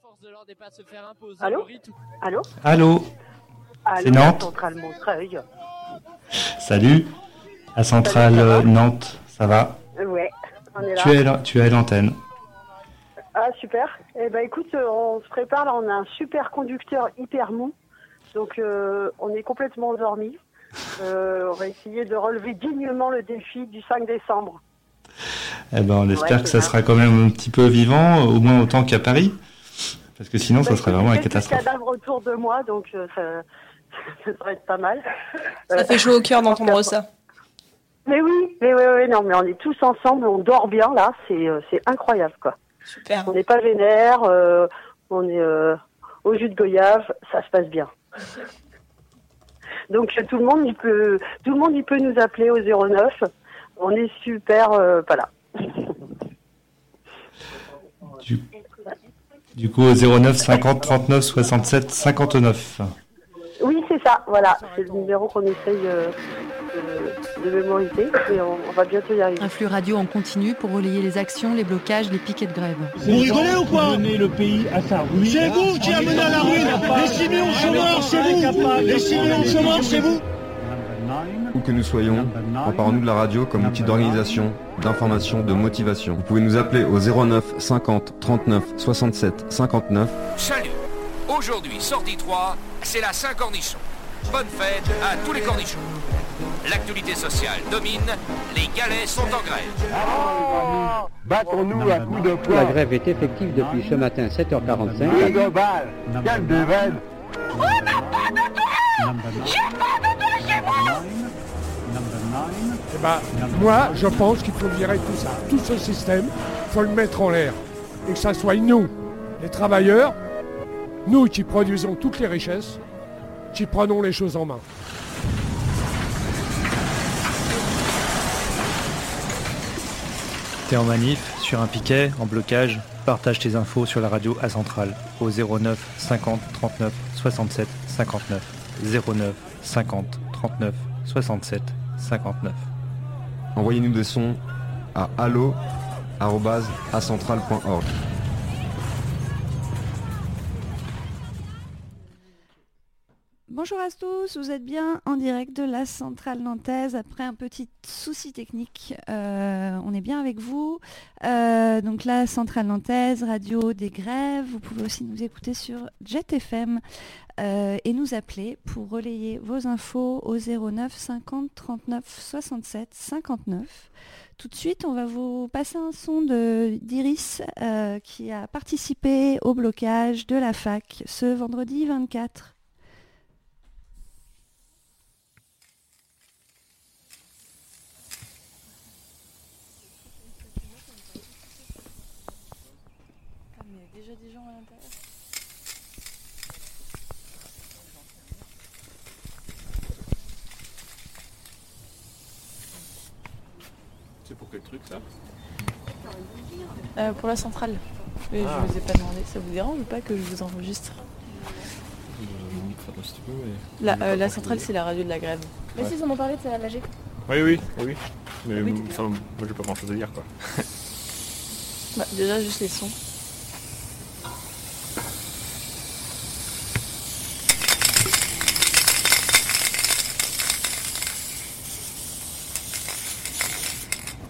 force de l'ordre n'est pas à se faire imposer Allô rythme. Allô Allô C'est Nantes Centrale Montreuil. Salut À Centrale Salut, ça va Nantes, ça va Ouais, on est là. tu es, là- tu es à l'antenne. Ah, super. Eh ben, écoute, euh, on se prépare. Là, on a un super conducteur hyper mou. Donc, euh, on est complètement endormi. Euh, on va essayer de relever dignement le défi du 5 décembre. Eh ben, on espère Ouais, que ça. sera quand même un petit peu vivant, au moins autant qu'à Paris. Parce que sinon, ça serait vraiment quelques catastrophe. cadavres autour de moi, donc euh, ça, ça devrait être pas mal. Ça Euh, fait chaud au cœur d'entendre ça. Mais oui, mais oui, oui, non, mais on est tous ensemble, on dort bien là, c'est euh, c'est incroyable quoi. Super. On n'est pas vénère, euh, on est euh, au jus de goyave, ça se passe bien. Donc euh, tout le monde il peut tout le monde il peut nous appeler au 09. On est super euh, pas là. Du, du coup, au 09 50 39 67 59. Oui, c'est ça, voilà, c'est le numéro qu'on essaye euh, de, de mémoriser et on, on va bientôt y arriver. Un flux radio en continu pour relayer les actions, les blocages, les piquets de grève. Vous rigolez ou quoi le pays à sa ruine. C'est vous qui a mené à la ruine. Les 6 millions de chômeurs, c'est vous. Les 6 millions de chômeurs, c'est vous. Où que nous soyons, emparons-nous de la radio comme outil d'organisation, d'information, de motivation. Vous pouvez nous appeler au 09 50 39 67 59 Salut Aujourd'hui, sortie 3, c'est la Saint-Cornichon. Bonne fête à tous les cornichons. L'actualité sociale domine, les galets sont en grève. Battons-nous à coups de La poing. grève est effective depuis ce matin 7h45. Quelle de balle. Quelle de veine. Eh ben, moi, je pense qu'il faut virer tout ça, tout ce système, il faut le mettre en l'air. Et que ça soit nous, les travailleurs, nous qui produisons toutes les richesses, qui prenons les choses en main. T'es en manif, sur un piquet, en blocage, partage tes infos sur la radio à Centrale au 09 50 39 67 59 09 50 39 67 59. Envoyez-nous des sons à allo@acentral.org. Bonjour à tous, vous êtes bien en direct de la centrale nantaise après un petit souci technique. Euh, on est bien avec vous. Euh, donc la centrale nantaise, radio des grèves. Vous pouvez aussi nous écouter sur Jet FM euh, et nous appeler pour relayer vos infos au 09 50 39 67 59. Tout de suite, on va vous passer un son d'Iris qui a participé au blocage de la fac ce vendredi 24. il y a déjà des gens à l'intérieur. C'est pour quel truc ça Euh, pour la centrale. Mais Ah. je vous ai pas demandé. Ça vous dérange ou pas que je vous enregistre? Euh, enfin, si tu peux, mais- La, euh, la centrale, c'est la radio de la grève. Mais si, ils en ont parlé de ça, l'AG. Oui, oui, oui, oui. Mais Oui, enfin, moi j'ai pas grand chose à dire quoi. Bah, déjà, juste les sons.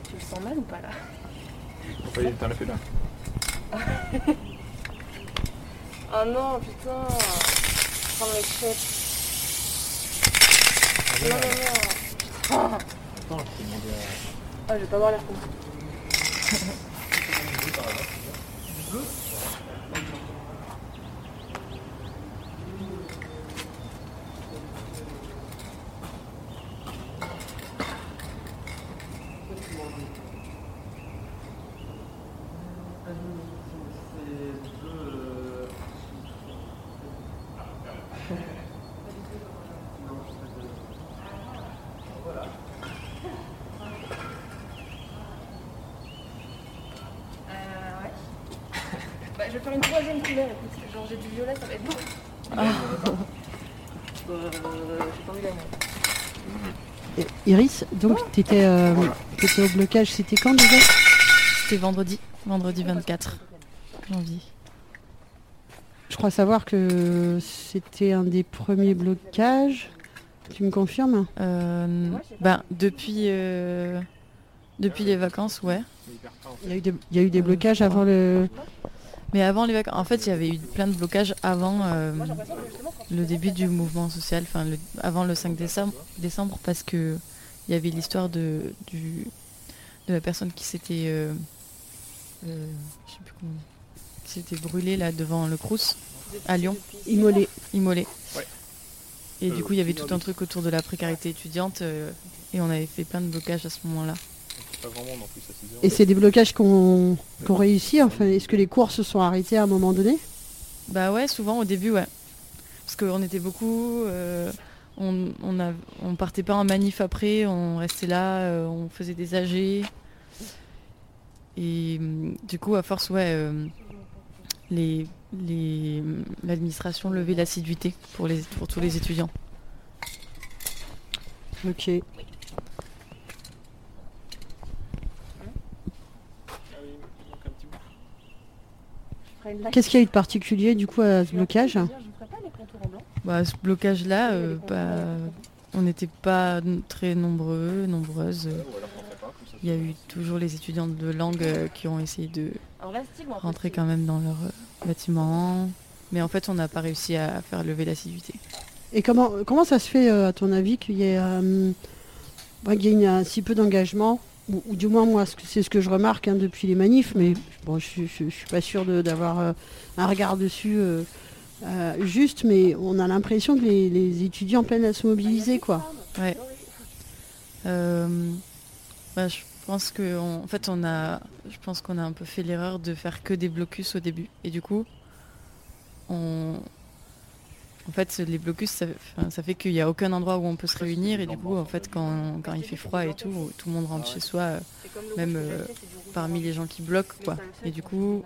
Tu le sens mal ou pas là? Pourquoi t'en a fait là Oh non, putain Prends les chèques. Non, non, non Attends, je t'ai demandé à. Ah, je vais pas voir l'air con. Euh, ouais. bah, je vais faire une troisième couleur, écoute. Genre, j'ai du violet, ça va être beau. Ah. Euh, j'ai pas envie d'aller. Et Iris, donc tu étais, au blocage, c'était quand déjà C'était vendredi, vendredi 24 janvier. crois savoir que c'était un des premiers blocages. Tu me confirmes? Euh, ben, depuis, euh, depuis les vacances, ouais. Il y a eu des, il y a eu des blocages avant le. Mais avant les vacances, en fait, il y avait eu plein de blocages avant euh, le début du mouvement social, enfin avant le 5 décembre, décembre parce que il y avait l'histoire de, du, de la personne qui s'était, euh, euh, je sais plus comment, qui s'était brûlée là devant le Crous à Lyon. Immolé. Immolé. Ouais. Et Euh, du coup, il y avait tout un truc autour de la précarité étudiante euh, et on avait fait plein de blocages à ce moment-là. Pas vraiment non plus à 6 heures. Et c'est des blocages qu'on qu'on réussit. Enfin, est-ce que les cours se sont arrêtés à un moment donné? Bah ouais, souvent au début, ouais. Parce qu'on était beaucoup, euh, on, on, a, on partait pas en manif après, on restait là, euh, on faisait des AG. Et hum, du coup, à force, ouais, euh, les, les, l'administration levait l'assiduité pour, les, pour tous les étudiants. Ok. Qu'est-ce qu'il y a eu de particulier du coup à ce blocage? Bah, ce blocage-là, euh, bah, on n'était pas très nombreux, nombreuses. Il y a eu toujours les étudiants de langue euh, qui ont essayé de rentrer quand même dans leur euh, bâtiment. Mais en fait, on n'a pas réussi à faire lever l'assiduité. Et comment, comment ça se fait, euh, à ton avis, qu'il y ait, euh, bah, qu'il y ait une- un si peu d'engagement? Ou, ou du moins, moi, c'est ce que je remarque hein, depuis les manifs, mais bon, je ne suis pas sûre d'avoir euh, un regard dessus euh, euh, juste, mais on a l'impression que les, étudiants peinent à se mobiliser, quoi. Euh, bah, je pense que en fait on a qu'on a un peu fait l'erreur de faire que des blocus au début. Et du coup on en fait les blocus ça, fait qu'il n'y a aucun endroit où on peut se réunir. Et du coup en fait quand, il fait froid et tout tout le monde rentre chez soi euh, même parmi les gens qui bloquent quoi. Et du coup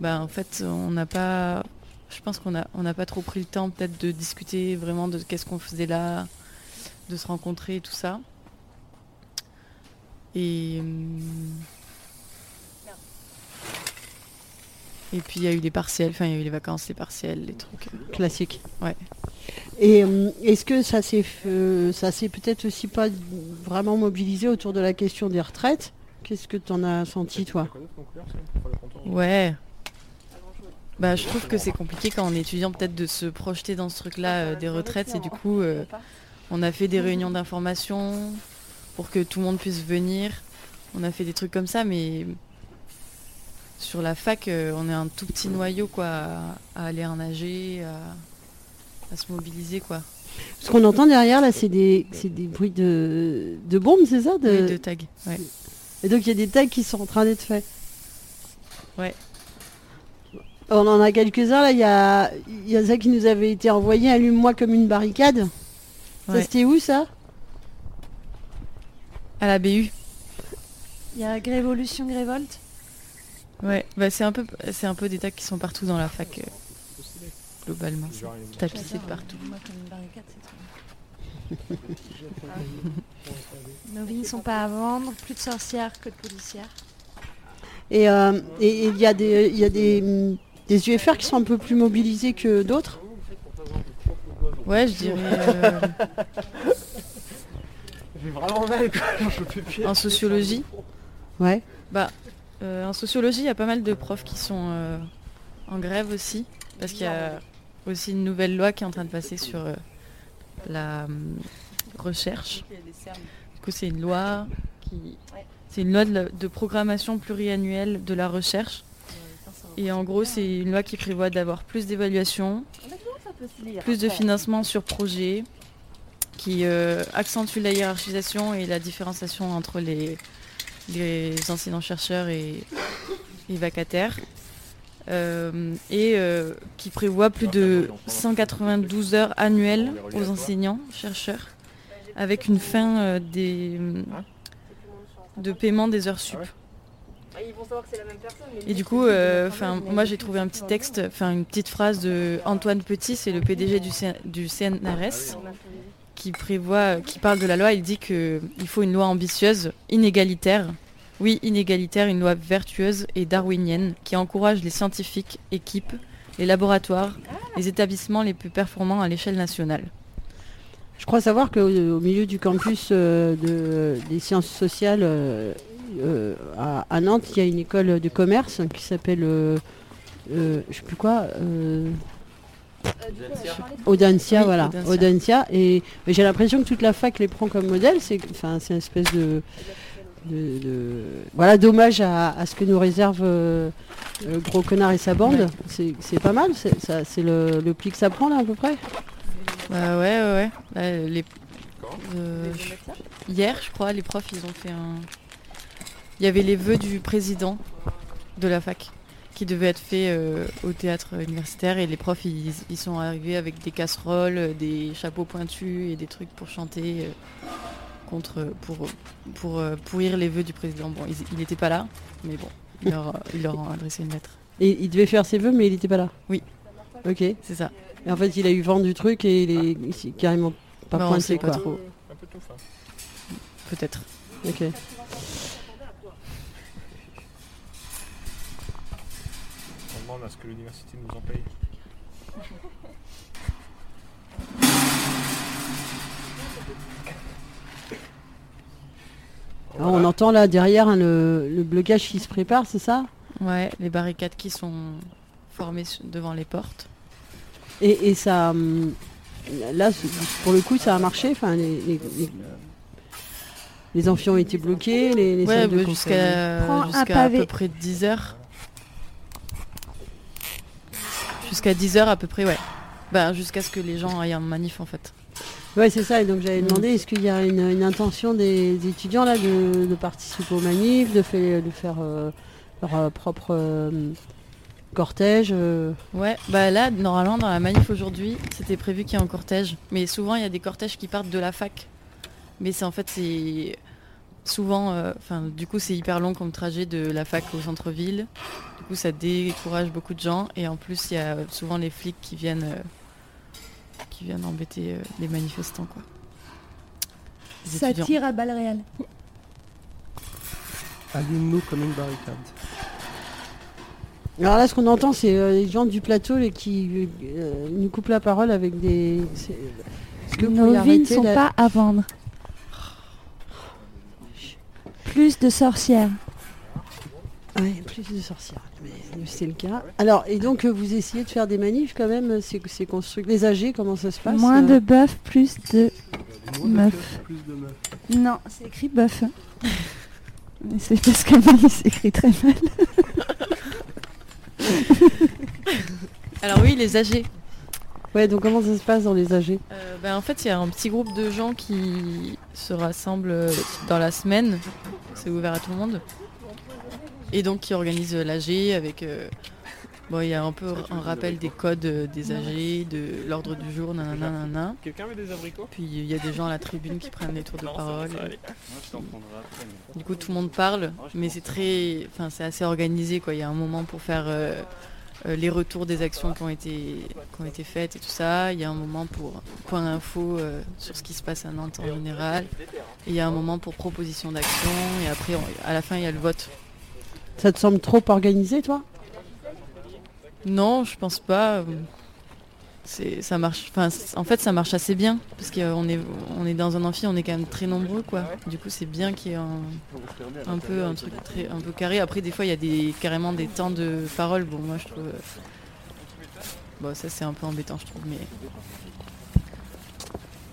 bah en fait on n'a pas je pense qu'on a on n'a pas trop pris le temps peut-être de discuter vraiment de qu'est-ce qu'on faisait là de se rencontrer et tout ça. Et, hum, et puis il y a eu les partiels, enfin il y a eu les vacances, les partiels, les trucs. euh, Classique. Ouais. Et euh, est-ce que ça s'est euh, ça s'est peut-être aussi pas vraiment mobilisé autour de la question des retraites? Qu'est-ce que tu en as senti, toi? Ouais. Bah, je trouve que c'est compliqué quand on est étudiant peut-être de se projeter dans ce truc-là euh, des retraites. Et du coup, euh, on a fait des réunions d'information pour que tout le monde puisse venir. On a fait des trucs comme ça, mais sur la fac, euh, on est un tout petit noyau quoi, à, à aller en nager, à, à se mobiliser quoi. Ce qu'on entend derrière, là, c'est des, des bruits de, de bombes, c'est ça Oui, de tags, ouais. Et donc, il y a des tags qui sont en train d'être faits. Ouais. On en a quelques-uns, là. Il y a, il y a ça qui nous avait été envoyé, allume-moi comme une barricade. Ça, c'était où, ça? À la BU. Il y a Grévolution, Grévolte. Ouais, bah c'est un peu c'est un peu des tags qui sont partout dans la fac euh, globalement, c'est tapissé de partout. Moi, comme une barricade, c'est trop. Nos vies ne sont pas à vendre, plus de sorcières que de policières. Et euh, et- et il y a des, il y a des, des UFR qui sont un peu plus mobilisés que d'autres. Ouais, je dirais euh, J'ai vraiment mal, quoi. Peux plus. en sociologie. Ouais. Bah euh, en sociologie, il y a pas mal de profs qui sont euh, en grève aussi parce qu'il y a aussi une nouvelle loi qui est en train de passer sur euh, la recherche. Du coup, c'est une loi qui c'est une loi de, la- de programmation pluriannuelle de la recherche. Et en gros, c'est une loi qui prévoit d'avoir plus d'évaluation, plus de financement sur projet, qui euh, accentue la hiérarchisation et la différenciation entre les, enseignants-chercheurs et, et vacataires. Euh, et euh, qui prévoit plus de 192 heures annuelles aux enseignants-chercheurs, avec une fin de paiement des heures sup. Ils vont savoir que c'est la même personne. mais Et du coup, euh, enfin, moi j'ai trouvé un petit texte, enfin une petite phrase de Antoine Petit, c'est le PDG du, C- du CNRS, qui prévoit, qui parle de la loi. Il dit que il faut une loi ambitieuse, inégalitaire. Oui, inégalitaire, une loi vertueuse et darwinienne qui encourage les scientifiques, équipes les laboratoires, les établissements les plus performants à l'échelle nationale. Je crois savoir qu'au au milieu du campus euh, de, des sciences sociales euh, euh, à, à Nantes, il y a une école de commerce qui s'appelle, euh, euh, je sais plus quoi, euh, Audencia, Oui, voilà, Audencia. Et j'ai l'impression que toute la fac les prend comme modèle. C'est, enfin, c'est une espèce de, de, de- voilà, dommage à, à ce que nous réserve Gros Connard et sa bande. C'est, c'est pas mal. C'est, ça, c'est le, le pli que ça prend là à peu près. Bah ouais, ouais, ouais. Là, les... Hier, je crois, les profs, ils ont fait un... Il y avait les vœux du président de la fac qui devaient être faits euh, au théâtre universitaire et les profs, ils, ils sont arrivés avec des casseroles, euh, des chapeaux pointus et des trucs pour chanter euh, contre, pour, pour euh, pourrir les vœux du président. Bon, il n'était pas là, mais bon, ils leur, leur ont adressé une lettre. Et il devait faire ses vœux, mais il n'était pas là. Oui. Ok. C'est ça. Et en fait, il a eu vent du truc et il est, il carrément pas Bah, on pointé pas quoi. trop. Un peu tout. Peut-être. Ok. Que l'université nous en paye. Alors, on entend là derrière hein, le, le blocage qui se prépare, c'est ça? Ouais, les barricades qui sont formées devant les portes. et, et ça, hum, là, pour le coup, ça a marché. Enfin, les, les, les- les amphis ont été bloqués, les, les Ouais, salles de bah, jusqu'à à peu près 10 heures. Jusqu'à 10 heures à peu près, ouais. Bah, jusqu'à ce que les gens aillent en manif en fait. Ouais, c'est ça. Et donc Mm. j'avais demandé, est-ce qu'il y a une, une intention des, des étudiants là de, de participer aux manifs, de, fait- de faire euh, leur euh, propre euh, cortège euh, Ouais, bah là, normalement, dans la manif aujourd'hui, c'était prévu qu'il y ait un cortège. Mais souvent, il y a des cortèges qui partent de la fac. Mais c'est en fait, c'est souvent, euh, du coup, c'est hyper long comme trajet de la fac au centre-ville. Du coup, ça décourage beaucoup de gens. Et en plus, il y a souvent les flics qui viennent, euh, qui viennent embêter euh, les manifestants, quoi. Les Ça étudiants. tire à balles réelles. Allume-nous comme une barricade. Alors là, ce qu'on entend, c'est euh, les gens du plateau les qui euh, nous coupent la parole avec des. Nos vies ne sont la- pas à vendre. Plus de sorcières. Ouais, plus de sorcières. Mais c'est le cas. Alors, et donc, euh, vous essayez de faire des manifs quand même C'est c'est construit. Les âgés, comment ça se passe Moins euh de bœuf, plus de meufs. Non, c'est écrit bœuf. Mais c'est parce que Marie s'écrit très mal. Alors oui, les âgés. Ouais, donc comment ça se passe dans les âgés Euh, ben, en fait, il y a un petit groupe de gens qui se rassemblent dans la semaine. C'est ouvert à tout le monde. Et donc qui organisent l'AG avec... euh, bon, il y a un peu un rappel des codes euh, des AG, de l'ordre du jour, nanana, nanana. Quelqu'un veut des abricots? Puis il y a des gens à la tribune qui prennent les tours de Non, ça va, parole. ça va aller. Du coup, tout le monde parle, mais c'est très, enfin, c'est assez organisé, quoi. Il y a un moment pour faire euh, euh, les retours des actions qui ont été, qui ont été faites et tout ça. Il y a un moment pour point info euh, sur ce qui se passe à Nantes en général. Et il y a un moment pour proposition d'action. Et après, on- à la fin, il y a le vote. Ça te semble trop organisé, toi? Non, je pense pas. Ça marche. Enfin, en fait, ça marche assez bien parce qu'on est, on est dans un amphi, on est quand même très nombreux, quoi. Du coup, c'est bien qu'il y ait un, un peu un truc très, un peu carré. Après, des fois, il y a des carrément des temps de parole. Bon, moi, je trouve. euh, Bon, ça, c'est un peu embêtant, je trouve, mais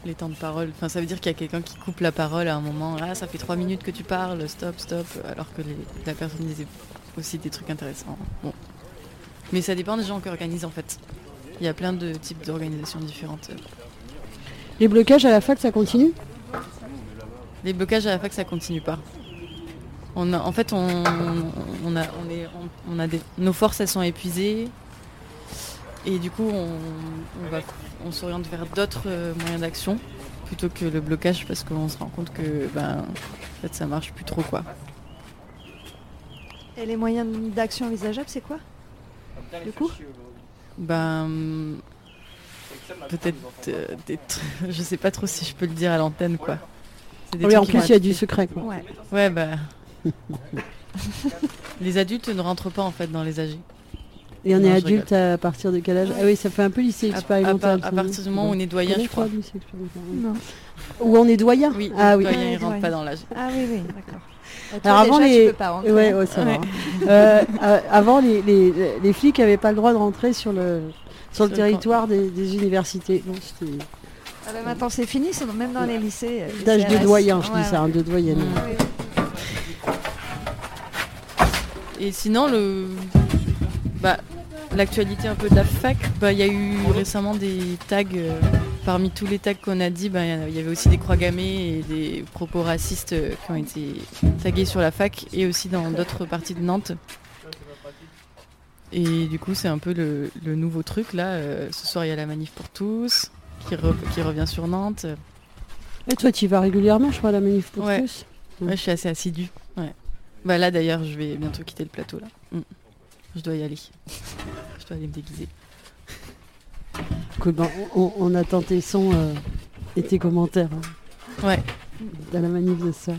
les temps de parole. Enfin, ça veut dire qu'il y a quelqu'un qui coupe la parole à un moment. Ah, ça fait trois minutes que tu parles. Stop, stop. Alors que les- la personne disait aussi des trucs intéressants. Bon. Mais ça dépend des gens qui organisent en fait. Il y a plein de types d'organisations différentes. Les blocages à la fac, ça continue? Les blocages à la fac, ça continue pas. On a, en fait, on, on a, on est, on, on a des, nos forces, elles sont épuisées. Et du coup, on, on va, on s'oriente vers d'autres euh, moyens d'action plutôt que le blocage parce qu'on se rend compte que, ben, en fait, ça marche plus trop, quoi. Et les moyens d'action envisageables, c'est quoi? Du coup Ben, peut-être euh, des tr- je sais pas trop si je peux le dire à l'antenne, quoi. Des Oui, trucs en plus, il y a du secret, quoi. Ouais. Ouais, bah. les adultes ne rentrent pas en fait dans les AG. Et on est Non, je adulte à partir de quel âge Ah oui, ça fait un peu lycée À- expérimental. à, ça, partir du moment où on est doyen, je crois. Non. Où on est doyen Oui, Ah oui. doyen, Ouais, il rentre doyen. pas dans l'âge. Ah oui, oui, d'accord. Alors avant déjà, les, tu peux pas rentrer, ouais, hein. ouais, ça va. Ouais. Euh, euh, avant les, les, les flics n'avaient pas le droit de rentrer sur le sur le Sur le territoire des, des universités. Donc c'était Ah bah maintenant c'est fini, c'est même dans les lycées. euh, d'âge de doyen, je Ouais, dis ça, hein, de doyenne. Et sinon, le, bah, l'actualité un peu de la fac, bah, il y a eu récemment des tags. euh, parmi tous les tags qu'on a dit, bah, il y avait aussi des croix gammées et des propos racistes euh, qui ont été tagués sur la fac et aussi dans d'autres parties de Nantes. Et du coup, c'est un peu le, le nouveau truc là. euh, ce soir, il y a la manif pour tous qui, re- qui revient sur Nantes. Et toi, tu y vas régulièrement, je crois, à la manif pour Ouais. tous. Ouais, je suis assez assidue. Ouais. Bah là d'ailleurs, je vais bientôt quitter le plateau là. Mm. Je dois y aller. je dois aller me déguiser. Écoute, ben, on, on attend tes sons euh, et tes commentaires. hein, Ouais. Dans la manif de ça.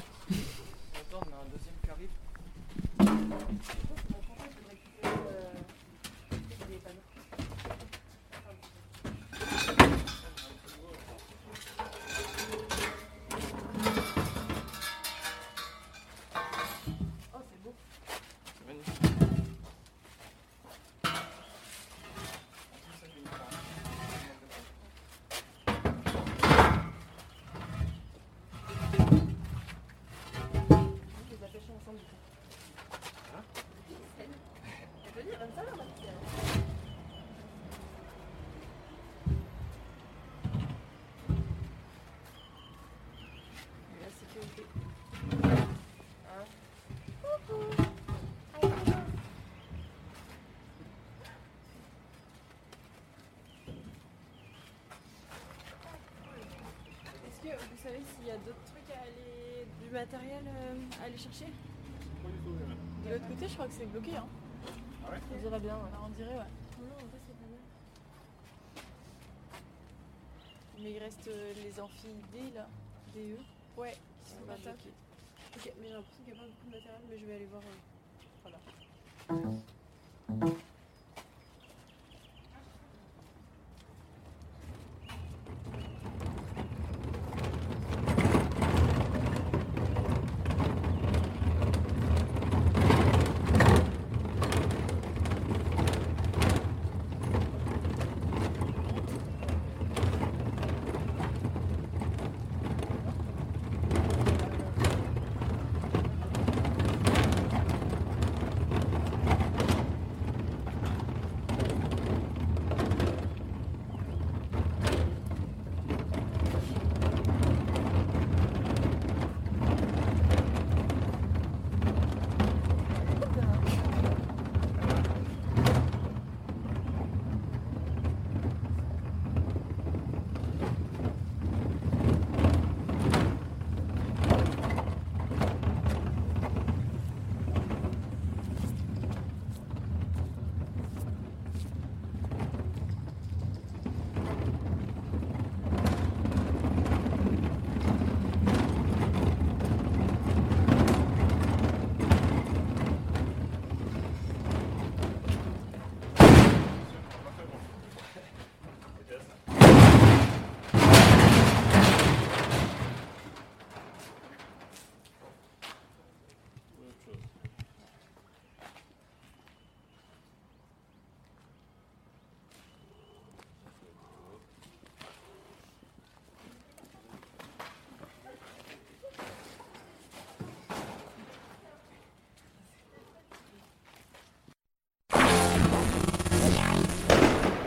Chercher De l'autre côté, je crois que c'est bloqué. Hein. Ah ouais On dirait bien. ouais. on dirait, ouais. Non, en fait, c'est pas bien. Mais il reste euh, les amphis D là, DE. Ouais, qui sont pas top. Ok, mais j'ai l'impression qu'il n'y a pas beaucoup de matériel, mais je vais aller voir. euh, Voilà.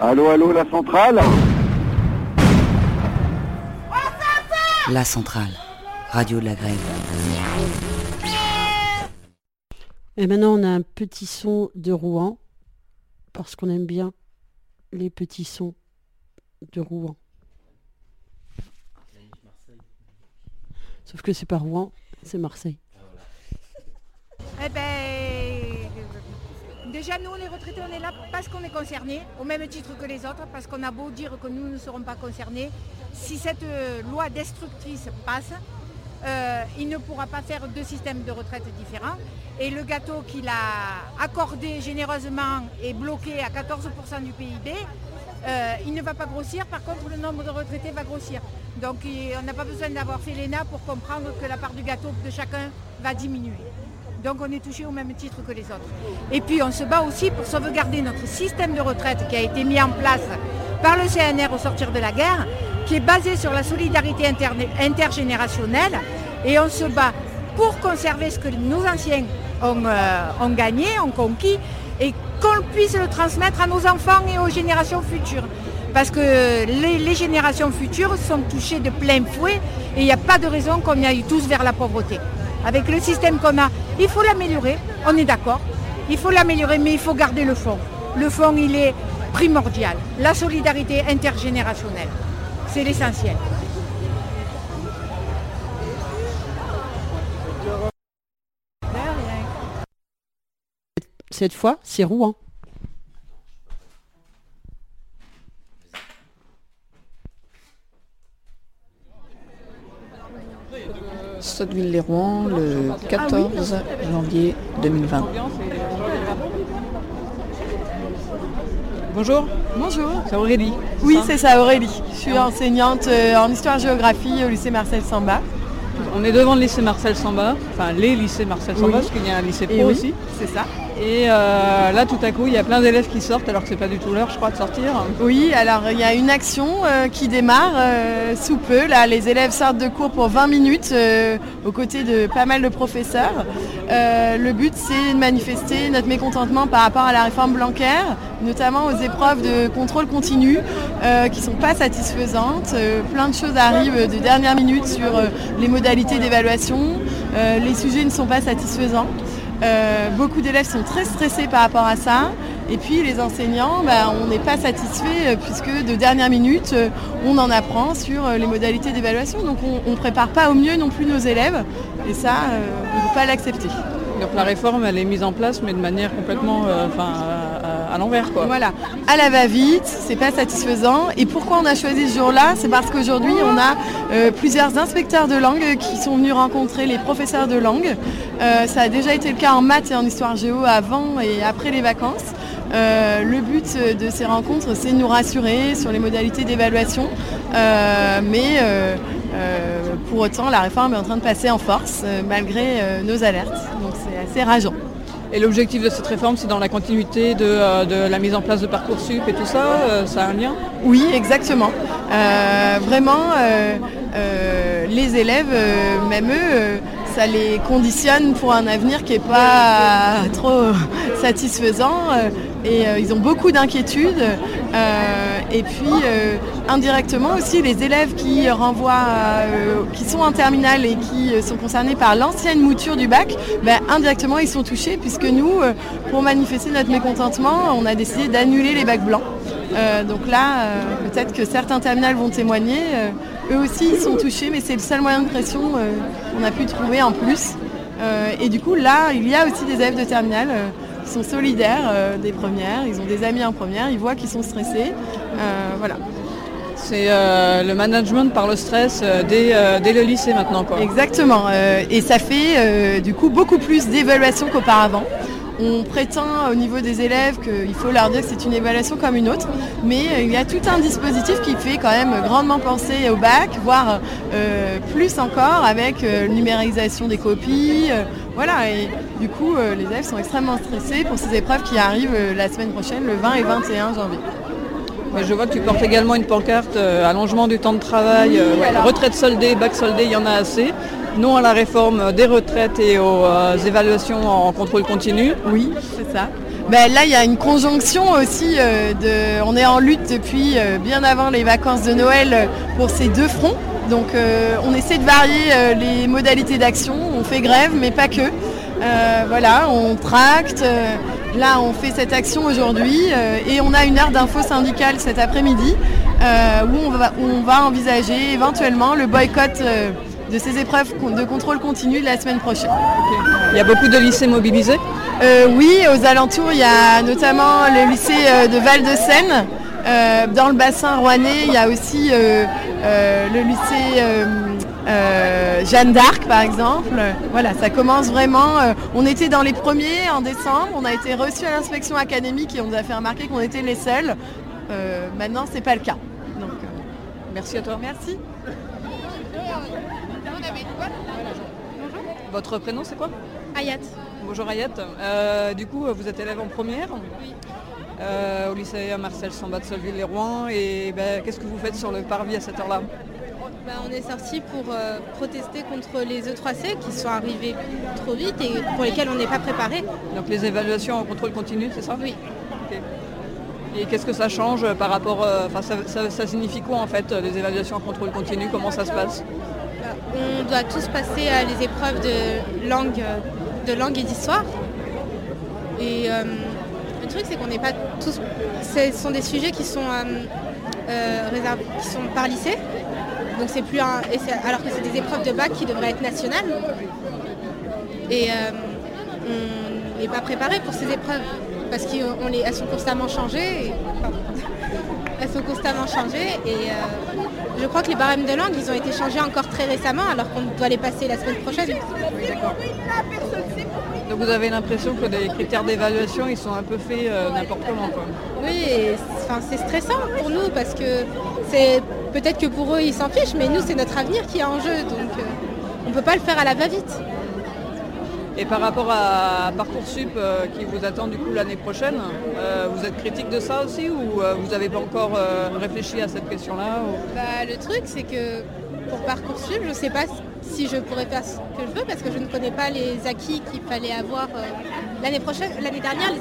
Allô, allô, la centrale La centrale, radio de la grève. Et maintenant, on a un petit son de Rouen, parce qu'on aime bien les petits sons de Rouen. Sauf que c'est pas Rouen, c'est Marseille. Eh ben, déjà nous les retraités on est là parce qu'on est concernés, au même titre que les autres, parce qu'on a beau dire que nous ne serons pas concernés. Si cette euh, loi destructrice passe, euh, il ne pourra pas faire deux systèmes de retraite différents. Et le gâteau qu'il a accordé généreusement et bloqué à 14% du PIB, euh, il ne va pas grossir. Par contre, le nombre de retraités va grossir. Donc on n'a pas besoin d'avoir fait l'ENA pour comprendre que la part du gâteau de chacun va diminuer. Donc on est touché au même titre que les autres. Et puis on se bat aussi pour sauvegarder notre système de retraite qui a été mis en place par le CNR au sortir de la guerre, qui est basé sur la solidarité intergénérationnelle. Et on se bat pour conserver ce que nos anciens ont, euh, ont gagné, ont conquis, et qu'on puisse le transmettre à nos enfants et aux générations futures. Parce que les, les générations futures sont touchées de plein fouet et il n'y a pas de raison qu'on y aille tous vers la pauvreté. Avec le système qu'on a, il faut l'améliorer, on est d'accord. Il faut l'améliorer, mais il faut garder le fond. Le fond, il est primordial. La solidarité intergénérationnelle, c'est l'essentiel. Cette fois, c'est Rouen. Sotteville-les-Rouen, le 14 janvier 2020. Bonjour. Bonjour. C'est Aurélie. Oui, c'est ça, Aurélie. Je suis enseignante euh, en histoire-géographie au lycée Marcel Samba. On est devant le lycée Marcel Samba, enfin les lycées Marcel Samba, Oui. parce qu'il y a un lycée pro oui, aussi. C'est ça. Et euh, là, tout à coup, il y a plein d'élèves qui sortent, alors que c'est pas du tout l'heure, je crois, de sortir. Oui, alors il y a une action euh, qui démarre euh, sous peu. Là, les élèves sortent de cours pour 20 minutes aux côtés de pas mal de professeurs. Le but, c'est de manifester notre mécontentement par rapport à la réforme Blanquer, notamment aux épreuves de contrôle continu qui ne sont pas satisfaisantes. Plein de choses arrivent de dernière minute sur les modalités d'évaluation. Les sujets ne sont pas satisfaisants. Euh, beaucoup d'élèves sont très stressés par rapport à ça. Et puis les enseignants, bah, on n'est pas satisfait euh, puisque de dernière minute, euh, on en apprend sur les modalités d'évaluation. Donc on ne prépare pas au mieux non plus nos élèves. Et ça, on ne peut pas l'accepter. Donc la réforme, elle est mise en place, mais de manière complètement l'envers. Voilà, à la va-vite, c'est pas satisfaisant. Et pourquoi on a choisi ce jour-là? C'est parce qu'aujourd'hui, on a euh, plusieurs inspecteurs de langue qui sont venus rencontrer les professeurs de langue. Euh, ça a déjà été le cas en maths et en histoire géo avant et après les vacances. Euh, le but de ces rencontres, c'est de nous rassurer sur les modalités d'évaluation. Mais pour autant, la réforme est en train de passer en force malgré nos alertes. Donc c'est assez rageant. Et l'objectif de cette réforme, c'est dans la continuité de, euh, la mise en place de Parcoursup et tout ça, euh, ça a un lien? Oui, exactement. Euh, vraiment, les élèves, même eux, ça les conditionne pour un avenir qui n'est pas trop satisfaisant. euh, et euh, ils ont beaucoup d'inquiétudes. Euh, et puis, euh, indirectement aussi, les élèves qui renvoient, euh, qui sont en terminale et qui euh, sont concernés par l'ancienne mouture du bac, ben, indirectement, ils sont touchés puisque nous, euh, pour manifester notre mécontentement, on a décidé d'annuler les bacs blancs. Euh, donc là, euh, peut-être que certains terminales vont témoigner. euh, eux aussi, ils sont touchés, mais c'est le seul moyen de pression euh, qu'on a pu trouver en plus. Euh, et du coup, là, il y a aussi des élèves de terminale euh, qui sont solidaires des premières. Ils ont des amis en première, ils voient qu'ils sont stressés. Voilà. C'est euh, le management par le stress euh, dès, euh, dès le lycée maintenant. Quoi. Exactement. et ça fait du coup beaucoup plus d'évaluation qu'auparavant. On prétend au niveau des élèves qu'il faut leur dire que c'est une évaluation comme une autre, mais il y a tout un dispositif qui fait quand même grandement penser au bac, voire euh, plus encore avec euh, numérisation des copies. euh, voilà, et du coup les élèves sont extrêmement stressés pour ces épreuves qui arrivent la semaine prochaine, le 20 et 21 janvier. Mais je vois que tu portes également une pancarte euh, allongement du temps de travail, euh, ouais, alors- retraite soldée, bac soldé, il y en a assez. Non à la réforme des retraites et aux euh, évaluations en contrôle continu. Oui, c'est ça. Ben, là, il y a une conjonction aussi. euh, de, on est en lutte depuis euh, bien avant les vacances de Noël pour ces deux fronts. Donc, on essaie de varier les modalités d'action. On fait grève, mais pas que. Voilà, on tracte. là, on fait cette action aujourd'hui euh, et on a une heure d'info syndicale cet après-midi euh, où, on va, où on va envisager éventuellement le boycott euh, de ces épreuves de contrôle continu de la semaine prochaine. Il y a beaucoup de lycées mobilisés Euh, Oui, aux alentours, il y a notamment le lycée euh, de Val-de-Seine. Euh, dans le bassin rouennais, il y a aussi euh, le lycée Jeanne d'Arc par exemple. Voilà, ça commence vraiment. on était dans les premiers en décembre, on a été reçus à l'inspection académique et on nous a fait remarquer qu'on était les seuls. Maintenant, c'est pas le cas. Donc, Merci à toi. Merci. Votre prénom c'est quoi Ayat. Bonjour Ayat. Euh, du coup, vous êtes élève en première euh, au lycée Marcel Sambat de Solville-les-Rouen. Et ben, qu'est-ce que vous faites sur le parvis à cette heure-là Bah, on est sorti pour euh, protester contre les E3C qui sont arrivés trop vite et pour lesquels on n'est pas préparé. Donc les évaluations en contrôle continu, c'est ça Oui. Et qu'est-ce que ça change par rapport... euh, Enfin, ça, ça- ça signifie quoi en fait, les évaluations en contrôle continu? Comment ça se passe? On doit tous passer à les épreuves de langue, de langue et d'histoire. Et euh, le truc, c'est qu'on n'est pas tous. Ce sont des sujets qui sont, euh, euh, qui sont par lycée. Donc c'est plus et alors que c'est des épreuves de bac qui devraient être nationales. Et euh, on n'est pas préparé pour ces épreuves parce qu'elles sont constamment changées. Elles sont constamment changées et euh, je crois que les barèmes de langue ils ont été changés encore très récemment alors qu'on doit les passer la semaine prochaine. Donc vous avez l'impression que les critères d'évaluation, ils sont un peu faits euh, n'importe comment quoi. Oui, c'est stressant pour nous parce que c'est peut-être que pour eux ils s'en fichent, mais nous c'est notre avenir qui est en jeu, donc euh, on ne peut pas le faire à la va-vite. Et par rapport à Parcoursup euh, qui vous attend du coup l'année prochaine, euh, vous êtes critique de ça aussi ou euh, vous n'avez pas encore réfléchi à cette question-là Bah, le truc c'est que pour Parcoursup, je ne sais pas si je pourrais faire ce que je veux parce que je ne connais pas les acquis qu'il fallait avoir l'année prochaine. L'année dernière,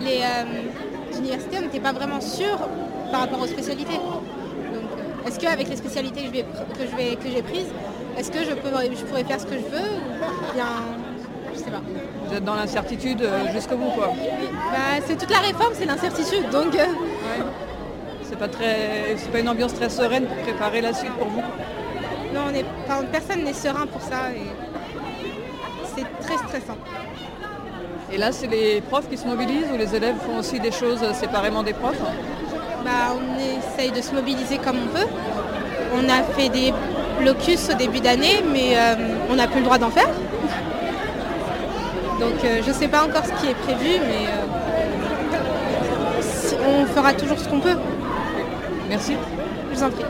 les, universités n'étaient pas vraiment sûres par rapport aux spécialités. Donc, est-ce qu'avec les spécialités que je vais- que que j'ai prises, est-ce que je, peux, je pourrais faire ce que je veux ou bien sais pas. Vous êtes dans l'incertitude euh, jusqu'au bout quoi. Bah, c'est toute la réforme, c'est l'incertitude. Donc, euh, C'est pas très, c'est pas une ambiance très sereine pour préparer la suite pour vous. non, on est, enfin, personne n'est serein pour ça et c'est très stressant. Et là, c'est les profs qui se mobilisent ou les élèves font aussi des choses séparément des profs? Bah, on essaye de se mobiliser comme on peut. On a fait des blocus au début d'année, mais euh, on n'a plus le droit d'en faire. Donc euh, je ne sais pas encore ce qui est prévu, mais euh, si- on fera toujours ce qu'on peut. Merci. Je vous en prie.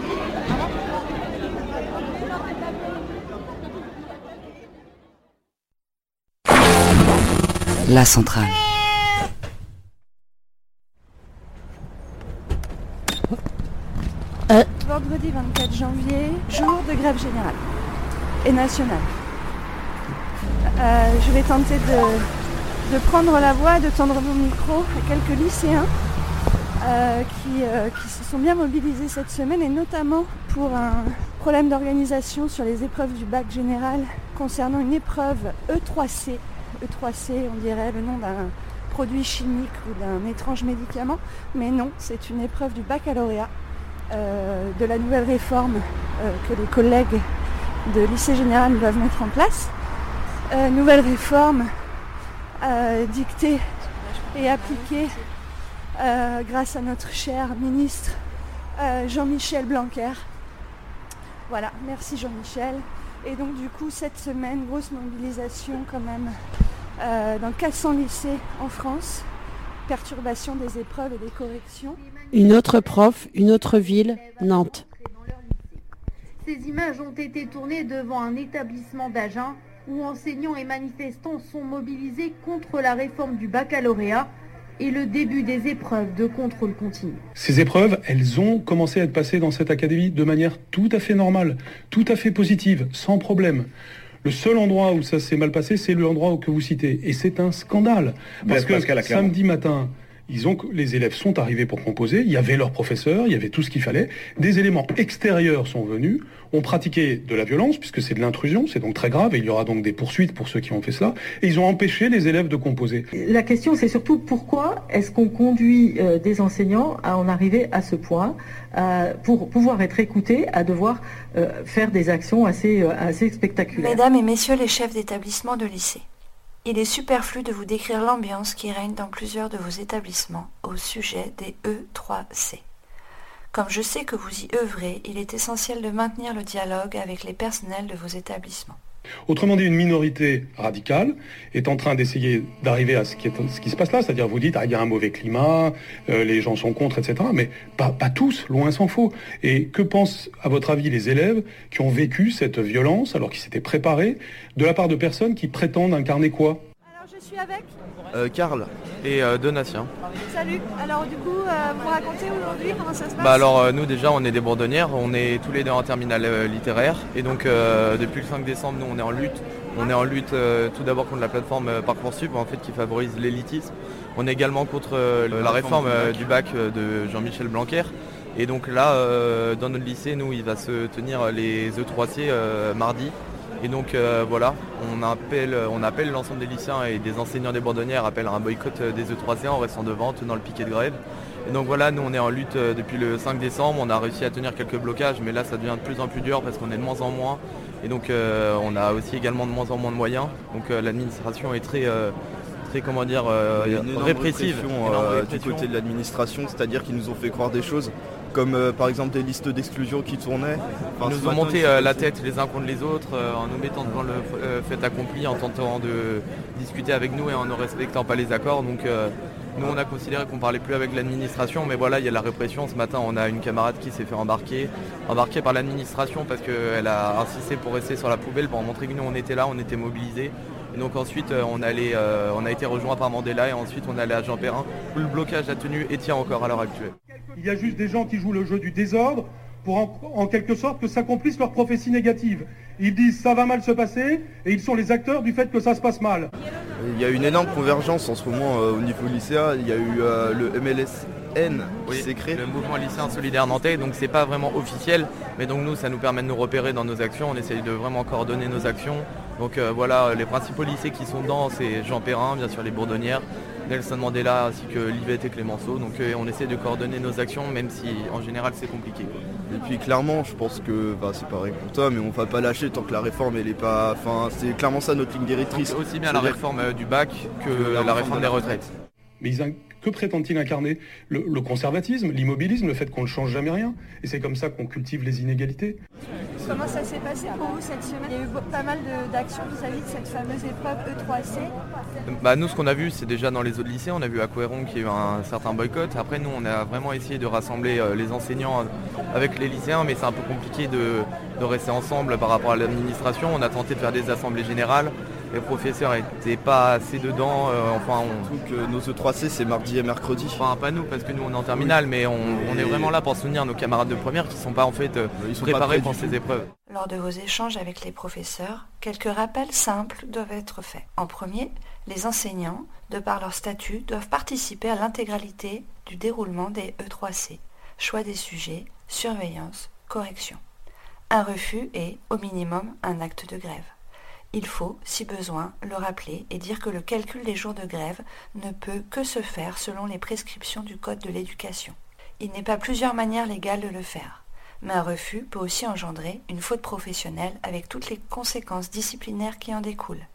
La centrale. Vendredi 24 janvier, jour de grève générale et nationale. Euh, je vais tenter de, prendre la voix de tendre mon micro à quelques lycéens euh, qui, euh, qui se sont bien mobilisés cette semaine et notamment pour un problème d'organisation sur les épreuves du bac général concernant une épreuve E E3C. E3C, on dirait le nom d'un produit chimique ou d'un étrange médicament, mais non, c'est une épreuve du baccalauréat de la nouvelle réforme que les collègues de lycée général doivent mettre en place. Euh, nouvelle réforme euh, dictée et appliquée euh, grâce à notre cher ministre euh, Jean-Michel Blanquer. Voilà, merci Jean-Michel. Et donc du coup, cette semaine, grosse mobilisation quand même euh, dans 400 lycées en France. Perturbation des épreuves et des corrections. Une autre prof, une autre ville, Nantes. Ces images ont été tournées devant un établissement d'Agen où enseignants et manifestants sont mobilisés contre la réforme du baccalauréat et le début des épreuves de contrôle continu. Ces épreuves, elles ont commencé à être passées dans cette académie de manière tout à fait normale, tout à fait positive, sans problème. Le seul endroit où ça s'est mal passé, c'est l'endroit que vous citez. Et c'est un scandale. Parce Blaise que samedi matin, ils ont, les élèves sont arrivés pour composer, il y avait leur professeur, il y avait tout ce qu'il fallait. Des éléments extérieurs sont venus, ont pratiqué de la violence, puisque c'est de l'intrusion, c'est donc très grave, et il y aura donc des poursuites pour ceux qui ont fait cela, et ils ont empêché les élèves de composer. La question, c'est surtout pourquoi est-ce qu'on conduit euh, des enseignants à en arriver à ce point, euh, pour pouvoir être écoutés, à devoir euh, faire des actions assez, euh, assez spectaculaires? Mesdames et messieurs les chefs d'établissement de lycée, il est superflu de vous décrire l'ambiance qui règne dans plusieurs de vos établissements au sujet des E3C. Comme je sais que vous y œuvrez, il est essentiel de maintenir le dialogue avec les personnels de vos établissements. Autrement dit, une minorité radicale est en train d'essayer d'arriver à ce qui, se passe là, c'est-à-dire vous dites, ah, il y a un mauvais climat, euh, les gens sont contre, etc. Mais pas, pas tous, loin s'en faut. Et que pensent, à votre avis, les élèves qui ont vécu cette violence, alors qu'ils s'étaient préparés, de la part de personnes qui prétendent incarner quoi? Avec. Euh, Karl et euh, Donatien. Salut. Alors du coup, euh, vous racontez aujourd'hui comment ça se passe? Bah alors euh, nous déjà on est des bourdonnières, on est tous les deux en terminale euh, littéraire et donc euh, depuis le 5 décembre nous on est en lutte. On est en lutte euh, tout d'abord contre la plateforme euh, Parcoursup en fait qui favorise l'élitisme. On est également contre euh, la réforme euh, du bac euh, de Jean-Michel Blanquer. Et donc là euh, dans notre lycée nous il va se tenir les E3C euh, mardi. Et donc euh, voilà, on appelle, on appelle l'ensemble des lycéens et des enseignants des bourdonnières appellent à un boycott euh, des E3C en restant devant, tenant le piquet de grève. Et donc voilà, nous on est en lutte euh, depuis le 5 décembre, on a réussi à tenir quelques blocages, mais là ça devient de plus en plus dur parce qu'on est de moins en moins. Et donc euh, on a aussi également de moins en moins de moyens. Donc euh, l'administration est très, euh, très comment dire, répressive. du côté de l'administration, c'est-à-dire qu'ils nous ont fait croire des choses, comme euh, par exemple des listes d'exclusion qui tournaient. Enfin, Ils nous ont matin, monté euh, la tête les uns contre les autres euh, en nous mettant devant le fait accompli, en tentant de discuter avec nous et en ne respectant pas les accords. Donc nous on a considéré qu'on parlait plus avec l'administration, mais voilà, il y a la répression. Ce matin on a une camarade qui s'est fait embarquer, embarquée par l'administration parce qu'elle a insisté pour rester sur la poubelle pour montrer que nous on était là, on était mobilisés. Donc ensuite euh, on, allait, euh, on a été rejoint par Mandela et ensuite on allait à Jean Perrin où le blocage a tenu et tient encore à l'heure actuelle. Il y a juste des gens qui jouent le jeu du désordre pour en, en quelque sorte que s'accomplisse leur prophétie négative. Ils disent ça va mal se passer et ils sont les acteurs du fait que ça se passe mal. Il y a une énorme convergence en ce moment euh, au niveau lycéen. Il y a eu euh, le Qui s'est créé. Le mouvement lycéen solidaire nantais, donc c'est pas vraiment officiel, mais donc nous ça nous permet de nous repérer dans nos actions, on essaye de vraiment coordonner nos actions. Donc euh, voilà, les principaux lycées qui sont dedans, c'est Jean Perrin, bien sûr les Bourdonnières, Nelson Mandela ainsi que Livette et Clémenceau. Donc euh, on essaie de coordonner nos actions, même si en général c'est compliqué. Et puis clairement, je pense que bah, c'est pareil pour toi, mais on va pas lâcher tant que la réforme elle est pas. Enfin, c'est clairement ça notre ligne directrice. Donc, aussi bien la réforme euh, du bac que, la, réforme des retraites. Mais ils que prétendent-ils incarner le, le conservatisme, l'immobilisme, le fait qu'on ne change jamais rien? Et c'est comme ça qu'on cultive les inégalités. Comment ça s'est passé pour vous cette semaine? Il y a eu pas mal d'actions vis-à-vis de cette fameuse épreuve E E3C. Bah, nous, ce qu'on a vu, c'est déjà dans les autres lycées. On a vu à Couéron qu'il y a eu un certain boycott. Après, nous, on a vraiment essayé de rassembler euh, les enseignants euh, avec les lycéens, mais c'est un peu compliqué de, de rester ensemble par rapport à l'administration. On a tenté de faire des assemblées générales. Les professeurs n'étaient pas assez dedans. euh, enfin, on... Donc euh, nos E3C, c'est mardi et mercredi. Enfin, pas nous, parce que nous, on est en terminale, mais on, on est vraiment là pour soutenir nos camarades de première qui ne sont pas en fait euh, sont pas préparés pour ces épreuves. Lors de vos échanges avec les professeurs, quelques rappels simples doivent être faits. En premier, les enseignants, de par leur statut, doivent participer à l'intégralité du déroulement des E3C. Choix des sujets, surveillance, correction. Un refus est, au minimum, un acte de grève. Il faut, si besoin, le rappeler et dire que le calcul des jours de grève ne peut que se faire selon les prescriptions du Code de l'éducation. Il n'est pas plusieurs manières légales de le faire. Mais un refus peut aussi engendrer une faute professionnelle avec toutes les conséquences disciplinaires qui en découlent.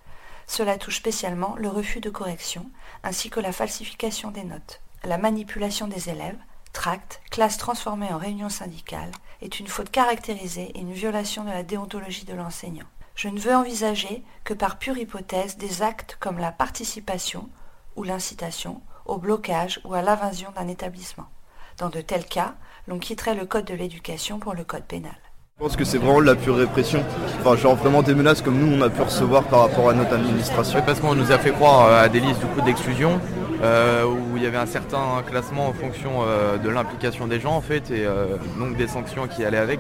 Cela touche spécialement le refus de correction ainsi que la falsification des notes. La manipulation des élèves, tract, classe transformée en réunion syndicale, est une faute caractérisée et une violation de la déontologie de l'enseignant. Je ne veux envisager que par pure hypothèse des actes comme la participation ou l'incitation au blocage ou à l'invasion d'un établissement. Dans de tels cas, l'on quitterait le code de l'éducation pour le code pénal. Je pense que c'est vraiment de la pure répression. Enfin, genre vraiment des menaces comme nous on a pu recevoir par rapport à notre administration. Parce qu'on nous a fait croire euh, à des listes du coup d'exclusion euh, où il y avait un certain classement en fonction euh, de l'implication des gens en fait et euh, donc des sanctions qui allaient avec.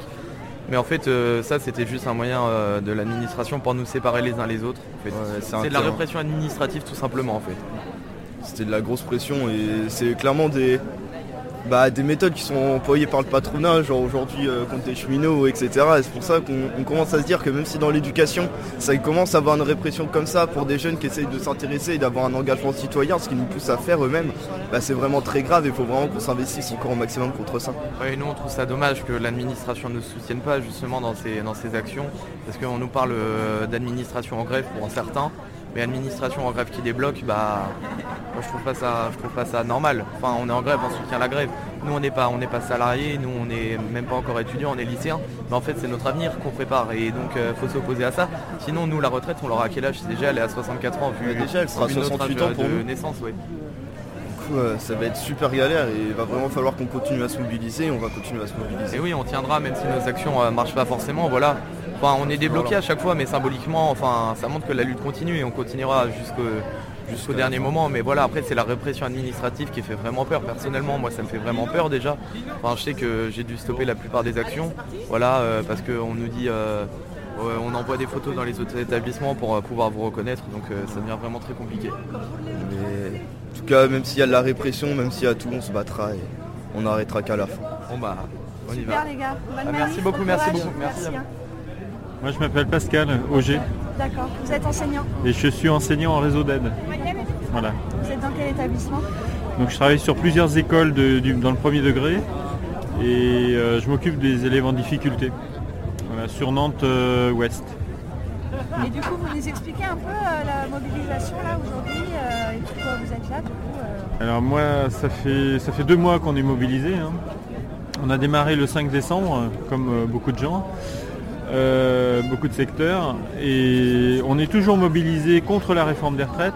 Mais en fait euh, ça c'était juste un moyen euh, de l'administration pour nous séparer les uns les autres. en fait. c'est de la terrain. répression administrative tout simplement en fait. C'était de la grosse pression et c'est clairement des, bah, des méthodes qui sont employées par le patronat, genre aujourd'hui euh, contre les cheminots, etc. Et c'est pour ça qu'on on commence à se dire que même si dans l'éducation, ça commence à avoir une répression comme ça pour des jeunes qui essayent de s'intéresser et d'avoir un engagement citoyen, ce qui nous pousse à faire eux-mêmes, bah, c'est vraiment très grave et il faut vraiment qu'on s'investisse encore au maximum contre ça. Et nous on trouve ça dommage que l'administration ne soutienne pas justement dans ces, dans ces actions, parce qu'on nous parle euh, d'administration en grève pour certains, Mais administration en grève qui débloque, bah, moi, je trouve pas ça, je trouve pas ça normal. Enfin, on est en grève, on soutient la grève. Nous, on n'est pas, on n'est pas salariés, nous, on n'est même pas encore étudiants, on est lycéens. Mais en fait, c'est notre avenir qu'on prépare et donc il faut s'opposer à ça. Sinon, nous, la retraite, on l'aura à quel âge? Déjà, elle est à 64 ans vu, déjà, elle sera vu notre 68 âge ans pour de nous. naissance, ouais. Du coup, euh, ça va être super galère et il va vraiment falloir qu'on continue à se mobiliser et on va continuer à se mobiliser. Et oui, on tiendra même si nos actions ne marchent pas forcément. Voilà. Enfin, on est débloqué à chaque fois, mais symboliquement, enfin, ça montre que la lutte continue et on continuera jusqu'au jusqu'au dernier moment. Mais voilà, après, c'est la répression administrative qui fait vraiment peur. Personnellement, moi, ça me fait vraiment peur déjà. Enfin, je sais que j'ai dû stopper la plupart des actions. Voilà, euh, parce qu'on nous dit. euh, ouais, on envoie des photos dans les autres établissements pour euh, pouvoir vous reconnaître, donc euh, ça devient vraiment très compliqué. Mais en tout cas, même s'il y a de la répression, même s'il y a tout, on se battra et on n'arrêtera qu'à la fin. Bon bah, on y Super les gars. Bonne Ah, merci beaucoup, merci beaucoup, merci. hein. Moi, je m'appelle Pascal Auger D'accord. Vous êtes enseignant? et je suis enseignant en réseau d'aide. Voilà. Vous êtes dans quel établissement? Donc, je travaille sur plusieurs écoles de- du- dans le premier degré et euh, je m'occupe des élèves en difficulté. Voilà, sur Nantes euh, Ouest. Et du coup, vous nous expliquez un peu euh, la mobilisation là aujourd'hui euh, et pourquoi vous êtes là du coup euh, Alors moi, ça fait, ça fait deux mois qu'on est mobilisé. hein. On a démarré le 5 décembre, euh, comme euh, beaucoup de gens, euh, beaucoup de secteurs, et on est toujours mobilisé contre la réforme des retraites.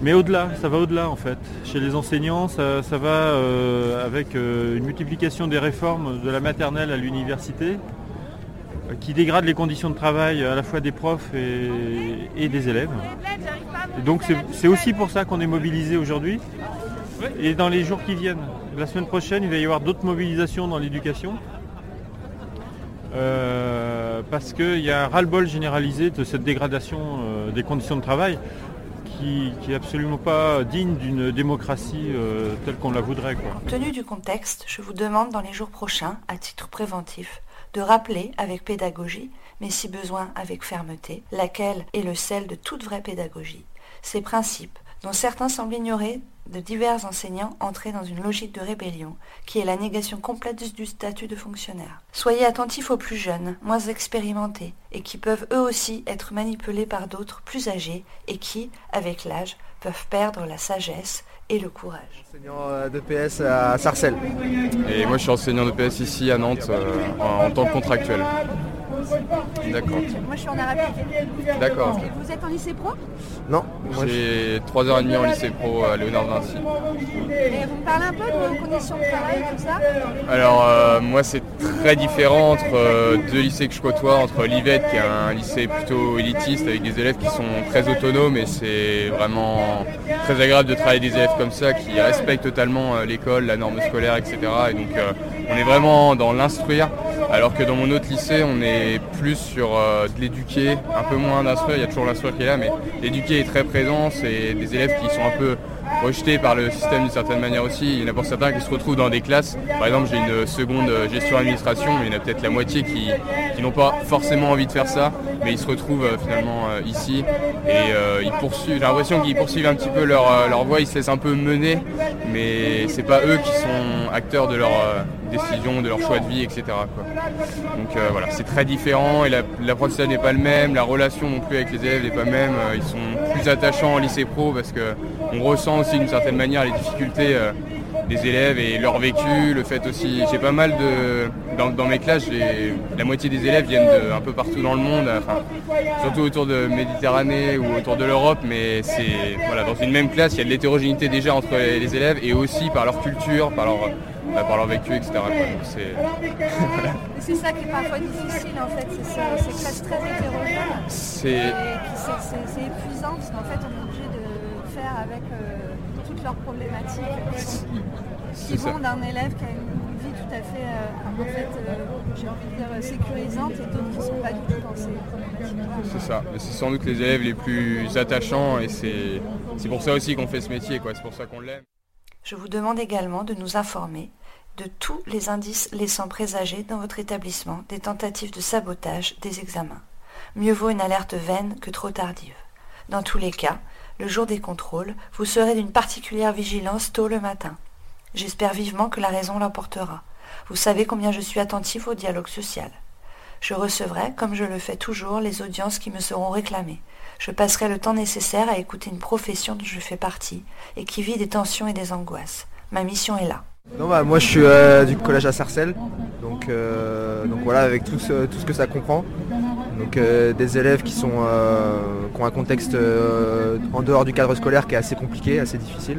Mais au-delà, ça va au-delà en fait. Chez les enseignants, ça, va euh, avec euh, une multiplication des réformes de la maternelle à l'université, qui dégradent les conditions de travail à la fois des profs et, des élèves. Donc c'est aussi pour ça qu'on est mobilisé aujourd'hui. Et dans les jours qui viennent, la semaine prochaine, il va y avoir d'autres mobilisations dans l'éducation. Euh, parce qu'il y a un ras-le-bol généralisé de cette dégradation euh, des conditions de travail qui, qui est absolument pas digne d'une démocratie euh, telle qu'on la voudrait. Quoi. Compte tenu du contexte, je vous demande dans les jours prochains, à titre préventif, de rappeler avec pédagogie, mais si besoin avec fermeté, laquelle est le sel de toute vraie pédagogie. Ces principes, dont certains semblent ignorer de divers enseignants entrés dans une logique de rébellion, qui est la négation complète du statut de fonctionnaire. Soyez attentifs aux plus jeunes, moins expérimentés, et qui peuvent eux aussi être manipulés par d'autres plus âgés, et qui, avec l'âge, peuvent perdre la sagesse et le courage. enseignant d'EPS à Sarcelles. Et moi je suis enseignant de PS ici à Nantes euh, en, en tant que contractuel. D'accord. Moi je suis en appliqué. D'accord. Vous êtes en lycée pro? Non, moi je J'ai 3h30 en lycée pro à Léonard Vinci. Et vous me parlez un peu de vos conditions de travail, tout ça? Alors euh, moi c'est très différent entre euh, deux lycées que je côtoie, entre l'IVET qui est un lycée plutôt élitiste avec des élèves qui sont très autonomes et c'est vraiment très agréable de travailler avec des élèves comme ça qui respectent totalement euh, l'école, la norme scolaire, etc. Et donc euh, on est vraiment dans l'instruire. Alors que dans mon autre lycée on est plus sur euh, de l'éduquer, un peu moins d'instruire, il y a toujours l'instruire qui est là mais l'éduquer est très présent, c'est des élèves qui sont un peu rejetés par le système d'une certaine manière aussi. Il y en a pour certains qui se retrouvent dans des classes. Par exemple, j'ai une seconde gestion administration, mais il y en a peut-être la moitié qui, qui n'ont pas forcément envie de faire ça, mais ils se retrouvent euh, finalement euh, ici et euh, ils poursuivent. J'ai l'impression qu'ils poursuivent un petit peu leur, leur voie, ils se laissent un peu mener, mais c'est pas eux qui sont acteurs de leur décision, de leur choix de vie, etc. Donc voilà, c'est très différent et la- l'apprentissage n'est pas le même, la relation non plus avec les élèves n'est pas même. Ils sont plus attachants en lycée pro parce que on ressent aussi d'une certaine manière les difficultés euh, des élèves et leur vécu, le fait aussi. J'ai pas mal de dans, dans mes classes, la moitié des élèves viennent de un peu partout dans le monde, enfin surtout autour de Méditerranée ou autour de l'Europe, mais c'est voilà dans une même classe, il y a de l'hétérogénéité déjà entre les, les élèves et aussi par leur culture, par leur bah, par leur vécu, etc. c'est ça qui est parfois difficile en fait, c'est ce- ces classes très hétérogènes. C'est épuisant parce qu'en fait on est obligé de faire avec euh, toutes leurs problématiques qui, vont d'un élève qui a une vie tout à fait, euh, en fait, euh, j'ai envie de dire euh, sécurisante et d'autres qui ne sont pas du tout dans ces problématiques. C'est ça, mais c'est sans doute les élèves les plus attachants et c'est c'est pour ça aussi qu'on fait ce métier, quoi. c'est pour ça qu'on l'aime. Je vous demande également de nous informer de tous les indices laissant présager dans votre établissement des tentatives de sabotage des examens. Mieux vaut une alerte vaine que trop tardive. Dans tous les cas, le jour des contrôles, vous serez d'une particulière vigilance tôt le matin. J'espère vivement que la raison l'emportera. Vous savez combien je suis attentif au dialogue social. Je recevrai, comme je le fais toujours, les audiences qui me seront réclamées. Je passerai le temps nécessaire à écouter une profession dont je fais partie et qui vit des tensions et des angoisses. Ma mission est là. Non, bah, moi je suis euh, du collège à Sarcelles, donc, euh, donc voilà avec tout ce, tout ce que ça comprend. Donc euh, des élèves qui, sont, qui ont un contexte en dehors du cadre scolaire qui est assez compliqué, assez difficile.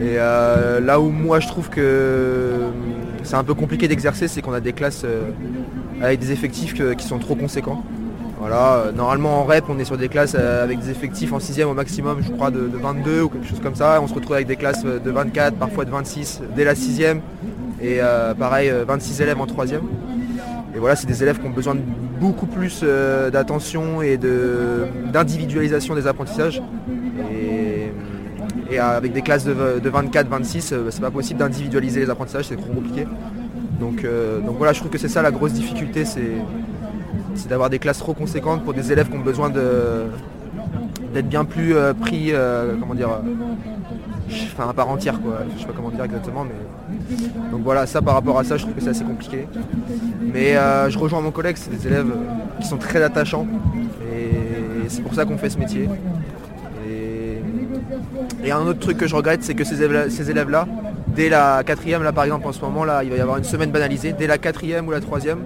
Et là où moi je trouve que c'est un peu compliqué d'exercer, c'est qu'on a des classes avec des effectifs qui sont trop conséquents. Voilà, euh, normalement en REP on est sur des classes euh, avec des effectifs en 6 au maximum je crois de, de 22 ou quelque chose comme ça. On se retrouve avec des classes euh, de 24, parfois de 26 dès la 6 et pareil euh, 26 élèves en 3 Et voilà, c'est des élèves qui ont besoin de beaucoup plus d'attention et d'individualisation des apprentissages. Et, avec des classes de, de 24-26, euh, c'est pas possible d'individualiser les apprentissages, c'est trop compliqué. Donc, donc voilà, je trouve que c'est ça la grosse difficulté, c'est c'est d'avoir des classes trop conséquentes pour des élèves qui ont besoin d'être bien plus euh, pris, euh, comment dire, euh, enfin à part entière quoi, je sais pas comment dire exactement, mais donc voilà, ça par rapport à ça, je trouve que c'est assez compliqué. Mais je rejoins mon collègue, c'est des élèves qui sont très attachants et c'est pour ça qu'on fait ce métier. Et, un autre truc que je regrette, c'est que ces élèves- ces élèves-là, dès la quatrième, là par exemple en ce moment, là, il va y avoir une semaine banalisée, dès la quatrième ou la troisième,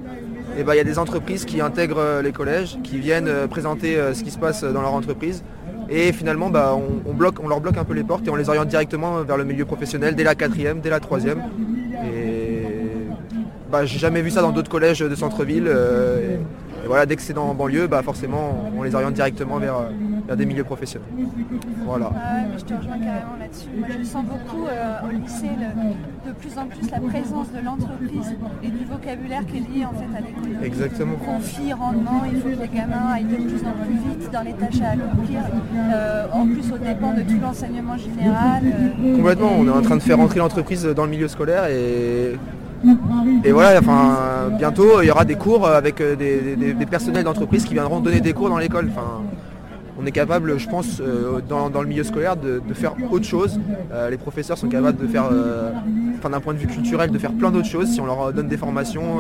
et ben, il y a des entreprises qui intègrent euh, les collèges, qui viennent euh, présenter euh, ce qui se passe dans leur entreprise. Et finalement, bah, on, bloque, on leur bloque un peu les portes et on les oriente directement vers le milieu professionnel dès la quatrième, dès la troisième. Et bah, j'ai jamais vu ça dans d'autres collèges de centre-ville. Et voilà, dès que c'est dans en banlieue, bah, forcément, on les oriente directement vers, euh, vers des milieux professionnels. Voilà. Ah ouais, mais je te rejoins carrément là-dessus. Moi, je sens beaucoup euh, au lycée le- de plus en plus la présence de l'entreprise et du vocabulaire qui est lié en fait à l'école. Exactement. Conflit, rendement, il faut que les gamins aillent de plus en plus vite dans les tâches à accomplir. Euh, en plus, au dépend de tout l'enseignement général. euh, Complètement, on est en train de faire rentrer l'entreprise dans le milieu scolaire et, et voilà, bientôt il y aura des cours avec euh, des, personnels d'entreprise qui viendront donner des cours dans l'école. On est capable, je pense, euh, dans, dans le milieu scolaire de, de faire autre chose. Euh, les professeurs sont capables de faire, euh, d'un point de vue culturel, de faire plein d'autres choses. Si on leur donne des formations,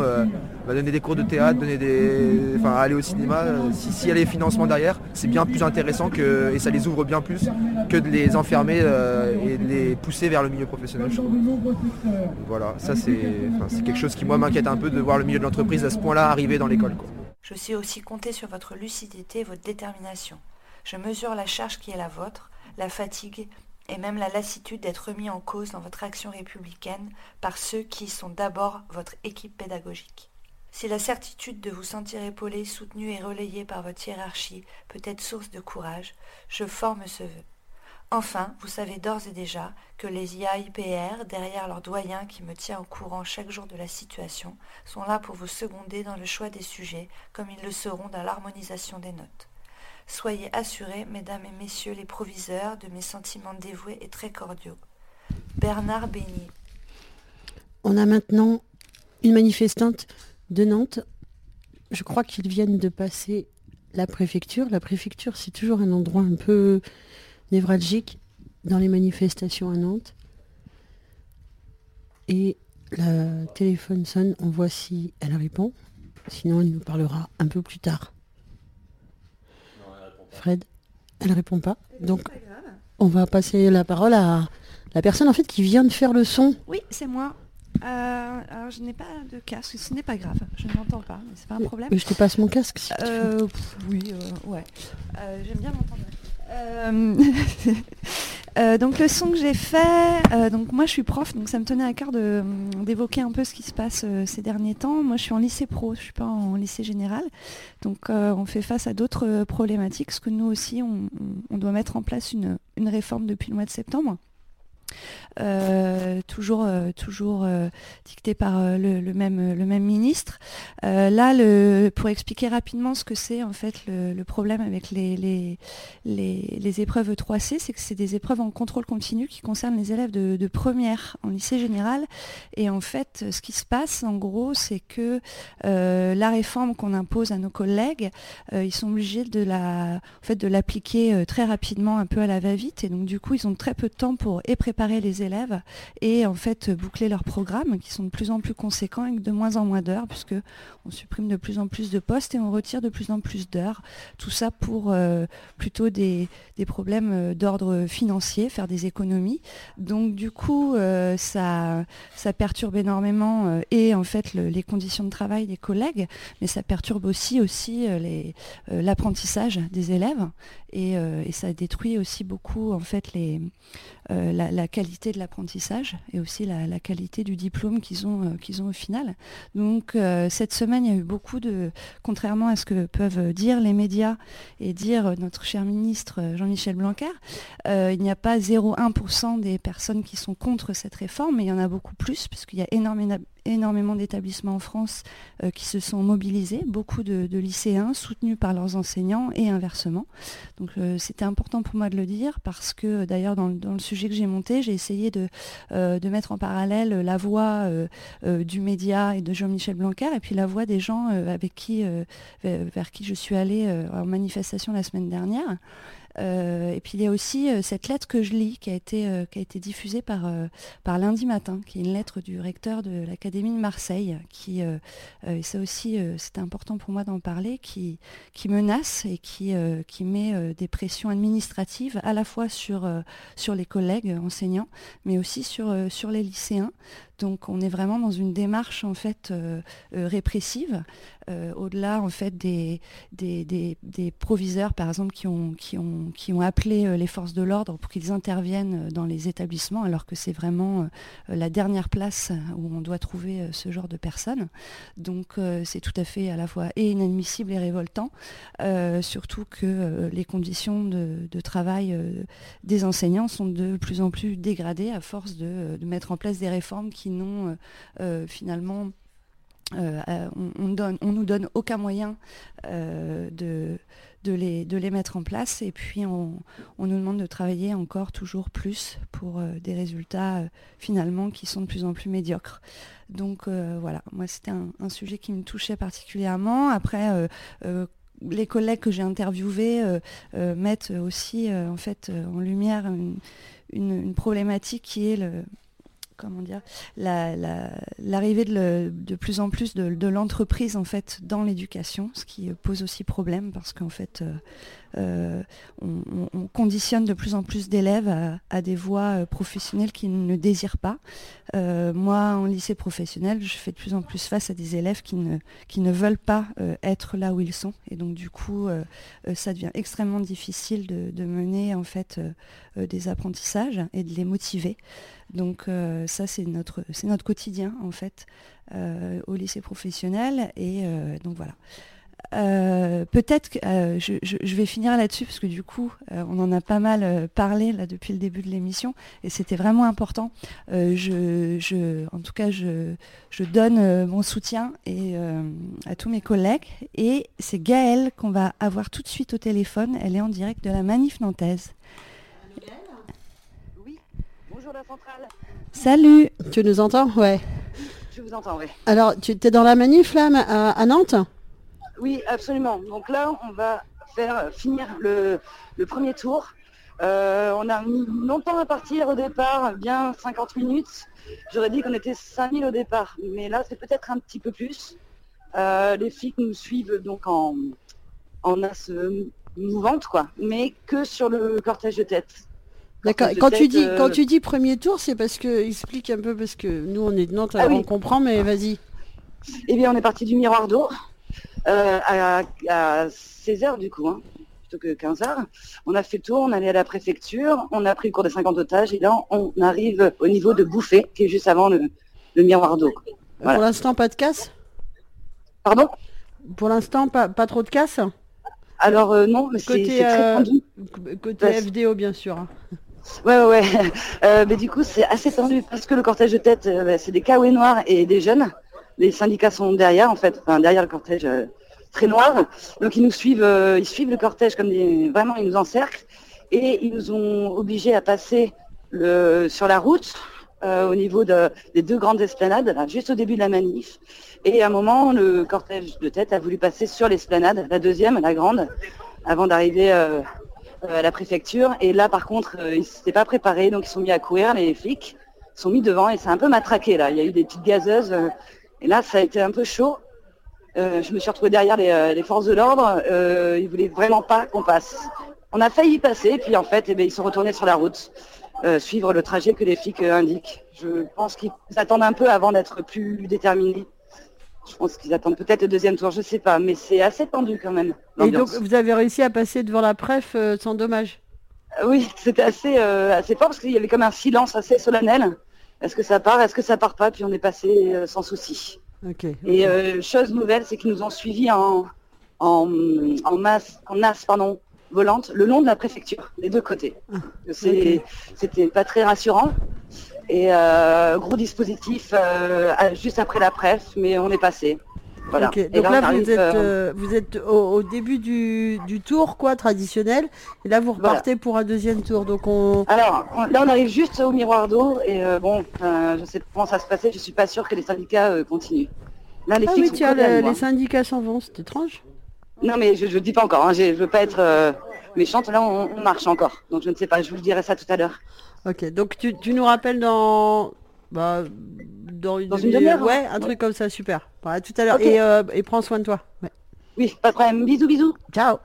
bah, donner des cours de théâtre, donner des, aller au cinéma, si- s'il y a les financements derrière, c'est bien plus intéressant que, et ça les ouvre bien plus que de les enfermer et de les pousser vers le milieu professionnel. je. Voilà, ça c'est quelque chose qui moi m'inquiète un peu de voir le milieu de l'entreprise à ce point-là arriver dans l'école. Je sais aussi compter sur votre lucidité et votre détermination. Je mesure la charge qui est la vôtre, la fatigue et même la lassitude d'être remis en cause dans votre action républicaine par ceux qui sont d'abord votre équipe pédagogique. Si la certitude de vous sentir épaulé, soutenu et relayé par votre hiérarchie peut être source de courage, je forme ce vœu. Enfin, vous savez d'ores et déjà que les IAIPR, derrière leur doyen qui me tient au courant chaque jour de la situation, sont là pour vous seconder dans le choix des sujets, comme ils le seront dans l'harmonisation des notes. Soyez assurés, mesdames et messieurs les proviseurs, de mes sentiments dévoués et très cordiaux. Bernard Béni. On a maintenant une manifestante de Nantes. Je crois qu'ils viennent de passer la préfecture. La préfecture, c'est toujours un endroit un peu névralgique dans les manifestations à Nantes. Et le téléphone sonne, on voit si elle répond. Sinon, elle nous parlera un peu plus tard. Fred, elle répond pas. Donc, on va passer la parole à la personne en fait qui vient de faire le son. Oui, c'est moi. Euh, alors, je n'ai pas de casque, ce n'est pas grave, je n'entends pas, mais c'est pas un problème. Mais je te passe mon casque si tu veux. Euh, pff, oui, euh, ouais. Euh, J'aime bien m'entendre. Euh, euh, donc le son que j'ai fait, euh, moi je suis prof, donc ça me tenait à cœur d'évoquer un peu ce qui se passe ces derniers temps. Moi je suis en lycée pro, je suis pas en lycée général, donc on fait face à d'autres problématiques, parce que nous aussi on, doit mettre en place une réforme depuis le mois de septembre. Euh, toujours euh, toujours euh, dicté par le, même, ministre. Là, pour expliquer rapidement ce que c'est en fait le, problème avec les, épreuves 3C, c'est que c'est des épreuves en contrôle continu qui concernent les élèves de, première en lycée général. Et en fait, ce qui se passe en gros, c'est que la réforme qu'on impose à nos collègues, ils sont obligés de l'appliquer très rapidement, un peu à la va-vite. Et donc du coup, ils ont très peu de temps pour préparer préparer les élèves et en fait boucler leurs programmes qui sont de plus en plus conséquents avec de moins en moins d'heures puisque on supprime de plus en plus de postes et on retire de plus en plus d'heures. Tout ça pour euh, plutôt des, problèmes euh, d'ordre financier, faire des économies. Donc du coup, euh, ça, ça perturbe énormément et en fait les conditions de travail des collègues, mais ça perturbe aussi, aussi l'apprentissage des élèves et, ça détruit aussi beaucoup en fait les, la, qualité de l'apprentissage et aussi la, qualité du diplôme qu'ils ont, qu'ils ont au final. Donc cette semaine, il y a eu beaucoup de, contrairement à ce que peuvent dire les médias et dire notre cher ministre Jean-Michel Blanquer, euh, il n'y a pas 0,1% des personnes qui sont contre cette réforme, mais il y en a beaucoup plus, puisqu'il y a énormément, énormément d'établissements en France euh, qui se sont mobilisés, beaucoup de, lycéens soutenus par leurs enseignants et inversement. Donc euh, c'était important pour moi de le dire parce que d'ailleurs dans, le sujet que j'ai monté, j'ai essayé de, euh, de, mettre en parallèle la voix du média et de Jean-Michel Blanquer et puis la voix des gens avec qui, vers qui je suis allée en manifestation la semaine dernière. Euh, et puis il y a aussi euh, cette lettre que je lis qui a été, euh, qui a été diffusée par, par lundi matin, qui est une lettre du recteur de l'Académie de Marseille, qui, et ça aussi c'est important pour moi d'en parler, qui, qui menace et qui, qui met des pressions administratives à la fois sur, sur les collègues enseignants, mais aussi sur, sur les lycéens. Donc on est vraiment dans une démarche en fait répressive euh, au-delà en fait des, proviseurs par exemple qui ont, appelé euh, les forces de l'ordre pour qu'ils interviennent euh, dans les établissements alors que c'est vraiment la dernière place où on doit trouver ce genre de personnes. Donc c'est tout à fait à la fois inadmissible et révoltant, surtout que les conditions de, travail des enseignants sont de plus en plus dégradées à force de, de mettre en place des réformes qui n'ont finalement euh, euh, on, donne, on nous donne aucun moyen euh, de, les, mettre en place et puis on, nous demande de travailler encore toujours plus pour des résultats finalement qui sont de plus en plus médiocres. Donc voilà, moi c'était un, sujet qui me touchait particulièrement. Après, les collègues que j'ai interviewés mettent aussi en fait en lumière une problématique qui est le, comment dire, l'arrivée de, plus en plus de, l'entreprise en fait dans l'éducation, ce qui pose aussi problème parce qu'en fait euh, euh, on, conditionne de plus en plus d'élèves à, des voies euh, professionnelles qu'ils ne désirent pas. moi, en lycée professionnel, je fais de plus en plus face à des élèves qui ne, qui ne veulent pas être là où ils sont, et donc du coup, ça devient extrêmement difficile de, de mener en fait des apprentissages et de les motiver. Donc euh, ça, c'est notre, notre quotidien, en fait, euh, au lycée professionnel. Et euh, donc voilà. peut-être que je, vais finir là-dessus parce que du coup on en a pas mal parlé là depuis le début de l'émission et c'était vraiment important. Je, en tout cas je, donne mon soutien et, à tous mes collègues et c'est Gaëlle qu'on va avoir tout de suite au téléphone. Elle est en direct de la Manif Nantaise. Salut Tu nous entends? Ouais. Je vous entends, oui. Alors, tu es dans la manif là à, Nantes? Oui, absolument. Donc là, on va faire finir le, premier tour. Euh, on a mis longtemps à partir au départ, bien 50 minutes. J'aurais dit qu'on était 5000 au départ, mais là c'est peut-être un petit peu plus. Euh, les filles nous suivent donc en, en as mouvante, quoi, mais que sur le cortège de tête. D'accord. Quand tu dis quand tu dis premier tour, c'est parce que explique un peu parce que nous on est de Nantes, ah on comprend, mais vas-y. Eh bien, on est parti du miroir d'eau euh, à, 16h du coup, hein, plutôt que 15h. On a fait le tour, on allait à la préfecture, on a pris le cours des 50 otages et là on arrive au niveau de Bouffé, qui est juste avant le, miroir d'eau. Pour l'instant, pas de casse? Pardon? Pour l'instant, pas, pas trop de casse? Alors euh, non, mais c'est très euh, tendu. Côté FDO bien sûr. Hein. Ouais, ouais, euh, mais du coup, c'est assez tendu parce que le cortège de tête, euh, bah, c'est des caouets noirs et des jeunes. Les syndicats sont derrière, en fait, enfin, derrière le cortège euh, très noir. Donc, ils nous suivent, ils suivent le cortège comme des, vraiment, ils nous encerclent et ils nous ont obligés à passer le, sur la route au niveau des deux grandes esplanades, juste au début de la manif. Et à un moment, le cortège de tête a voulu passer sur l'esplanade, la deuxième, la grande, avant d'arriver euh, à la préfecture. Et là, par contre, euh, ils s'étaient pas préparés, donc ils sont mis à courir, les flics sont mis devant et c'est un peu matraqué là. Il y a eu des petites gazeuses euh, et là, ça a été un peu chaud. Euh, je me suis retrouvée derrière les, euh, forces de l'ordre. Euh, ils voulaient vraiment pas qu'on passe. On a failli passer, puis en fait, eh ben, ils sont retournés sur la route, euh, suivre le trajet que les flics euh, indiquent. Je pense qu'ils attendent un peu avant d'être plus déterminés. Je pense qu'ils attendent peut-être le deuxième tour, je sais pas, mais c'est assez tendu quand même. Et donc, vous avez réussi à passer devant la préf euh, sans dommage Euh, Oui, c'était assez, euh, assez fort parce qu'il y avait comme un silence assez solennel. Est-ce que ça part, est-ce que ça part pas Puis on est passé euh, sans souci. Ok. Et chose nouvelle, c'est qu'ils nous ont suivis en, en, en masse, en pardon, volante, le long de la préfecture, des deux côtés. C'est- C'était pas très rassurant. Et euh, gros dispositif euh, juste après la presse, mais on est passé. Voilà. Donc on là, vous arrive, êtes, euh, euh, vous êtes au, au début du, du tour, quoi, traditionnel. Et là, vous repartez pour un deuxième tour. Donc on. Alors, on- là, on arrive juste au miroir d'eau et euh, bon, euh, je sais comment ça se passait, je suis pas sûre que les syndicats euh, continuent. Là, les ah oui, tiens, le- les syndicats s'en vont. C'est étrange. Non, mais je ne dis pas encore, hein, je veux pas être euh, méchante, là, on, on marche encore. Donc, je ne sais pas, je vous dirai ça tout à l'heure. Ok, donc tu, tu nous rappelles dans. Bah, dans une, Dans une demi- demi-heure, hein. Ouais, un truc comme ça, super. Voilà, tout à l'heure. Et, euh, et prends soin de toi. Ouais. Oui, pas de problème. Bisous, bisous. Ciao.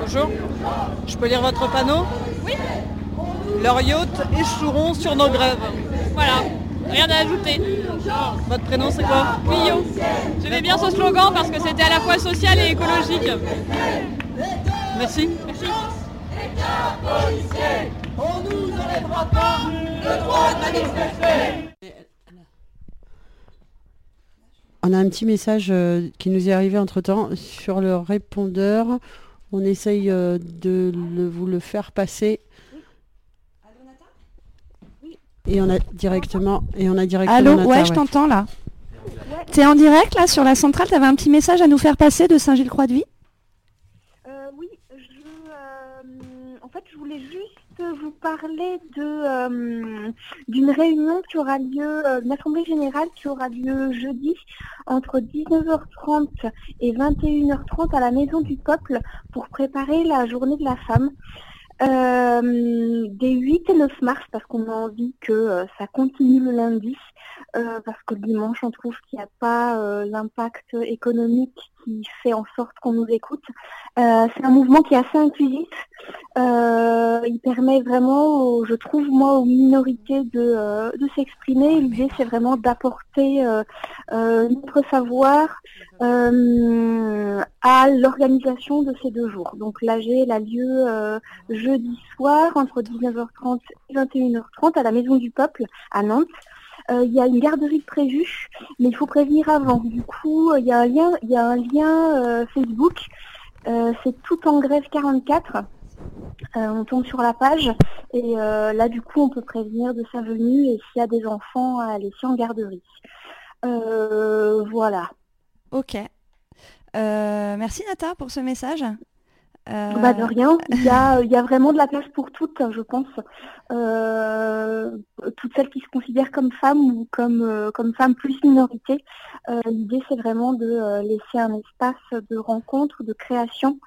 Bonjour, je peux lire votre panneau? Oui. Leurs yachts échoueront sur nos grèves. Voilà, rien à ajouter. Votre prénom c'est quoi Clio. J'aimais bien ce slogan parce que c'était à la fois social et écologique. Merci. Merci. On nous enlèvera pas le droit de manifester On a un petit message euh, qui nous est arrivé entre temps sur le répondeur. On essaye euh, de le- vous le faire passer. Et on a directement. Et on a directement. Allô, Nata, ouais, je t'entends là. T'es en direct là sur la centrale, t'avais un petit message à nous faire passer de Saint-Gilles-Croix-de-Vie Euh, oui, je, euh, en fait, je voulais juste vous parler de euh, d'une réunion qui aura lieu, euh, une assemblée générale qui aura lieu jeudi entre 19h30 et 21h30 à la Maison du Peuple pour préparer la journée de la femme. Euh, des 8 et 9 mars parce qu'on a envie que euh, ça continue le lundi euh, parce que le dimanche on trouve qu'il n'y a pas euh, l'impact économique qui fait en sorte qu'on nous écoute. Euh, c'est un mouvement qui est assez inclusif. Il permet vraiment, aux- je trouve moi, aux minorités de, de s'exprimer. L'idée c'est vraiment d'apporter notre savoir à l'organisation de ces deux jours. Donc l'AG elle a lieu jeudi soir entre 19h30 et 21h30 à la Maison du Peuple à Nantes. Euh, Il y a une garderie de prévue, mais il faut prévenir avant. Du coup, il y a un lien, il y a un lien euh, Facebook. Euh, c'est tout en grève 44. Euh, on tombe sur la page et euh, là du coup on peut prévenir de sa venue et s'il y a des enfants à laisser en garderie. Euh, voilà. Ok. Euh, merci Nata pour ce message. Euh, Bah, de rien. Il y a, il y a vraiment de la place pour toutes, je pense. Euh, toutes celles qui se considèrent comme femmes ou comme, euh, femmes plus minorité. Euh, L'idée, c'est vraiment de laisser un espace de rencontre, de création,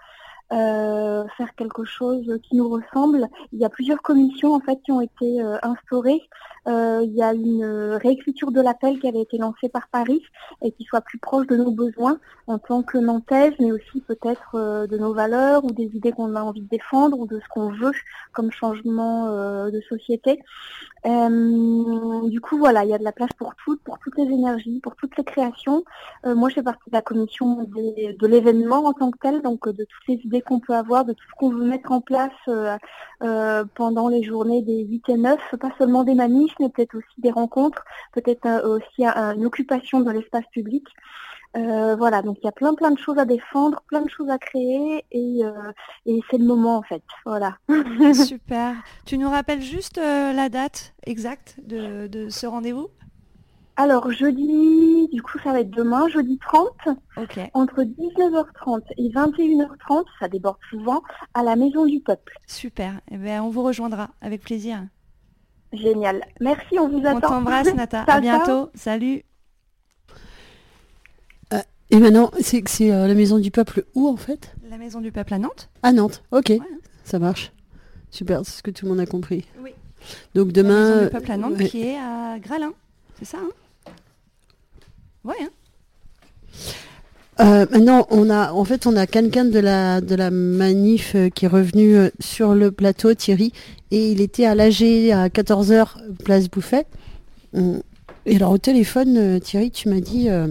euh, faire quelque chose qui nous ressemble. Il y a plusieurs commissions en fait qui ont été euh, instaurées. Euh, il y a une réécriture de l'appel qui avait été lancée par Paris et qui soit plus proche de nos besoins en tant que Nantaise, mais aussi peut-être de nos valeurs ou des idées qu'on a envie de défendre ou de ce qu'on veut comme changement de société. Du coup, voilà, il y a de la place pour toutes, pour toutes les énergies, pour toutes les créations. Moi, je fais partie de la commission de l'événement en tant que tel, donc de toutes les idées qu'on peut avoir, de tout ce qu'on veut mettre en place euh, euh, pendant les journées des 8 et 9, pas seulement des manifs, mais peut-être aussi des rencontres, peut-être euh, aussi un- une occupation de l'espace public. Voilà, donc il y a plein plein de choses à défendre, plein de choses à créer et, c'est le moment en fait. Voilà. Super. Tu nous rappelles juste la date exacte de ce rendez-vous? Alors jeudi, du coup ça va être demain, jeudi 30, Ok. entre 19h30 et 21h30, ça déborde souvent, à la Maison du Peuple. Super. Eh ben, on vous rejoindra avec plaisir. Génial. Merci, on vous attend. On t'embrasse Nata. À bientôt. Salut. Et maintenant, c'est c'est euh, la maison du peuple où en fait? La maison du peuple à Nantes. À Nantes, ok. Ça marche. Super, c'est ce que tout le monde a compris. Oui. Donc La maison demain. du peuple à Nantes ouais. qui est à Gralin. C'est ça, hein? Ouais, hein Euh, maintenant, on a, en fait, on a quelqu'un de la, de la manif euh, qui est revenu euh, sur le plateau, Thierry, et il était à l'AG à 14h, place Bouffet. Et alors, au téléphone, Thierry, tu m'as dit, euh,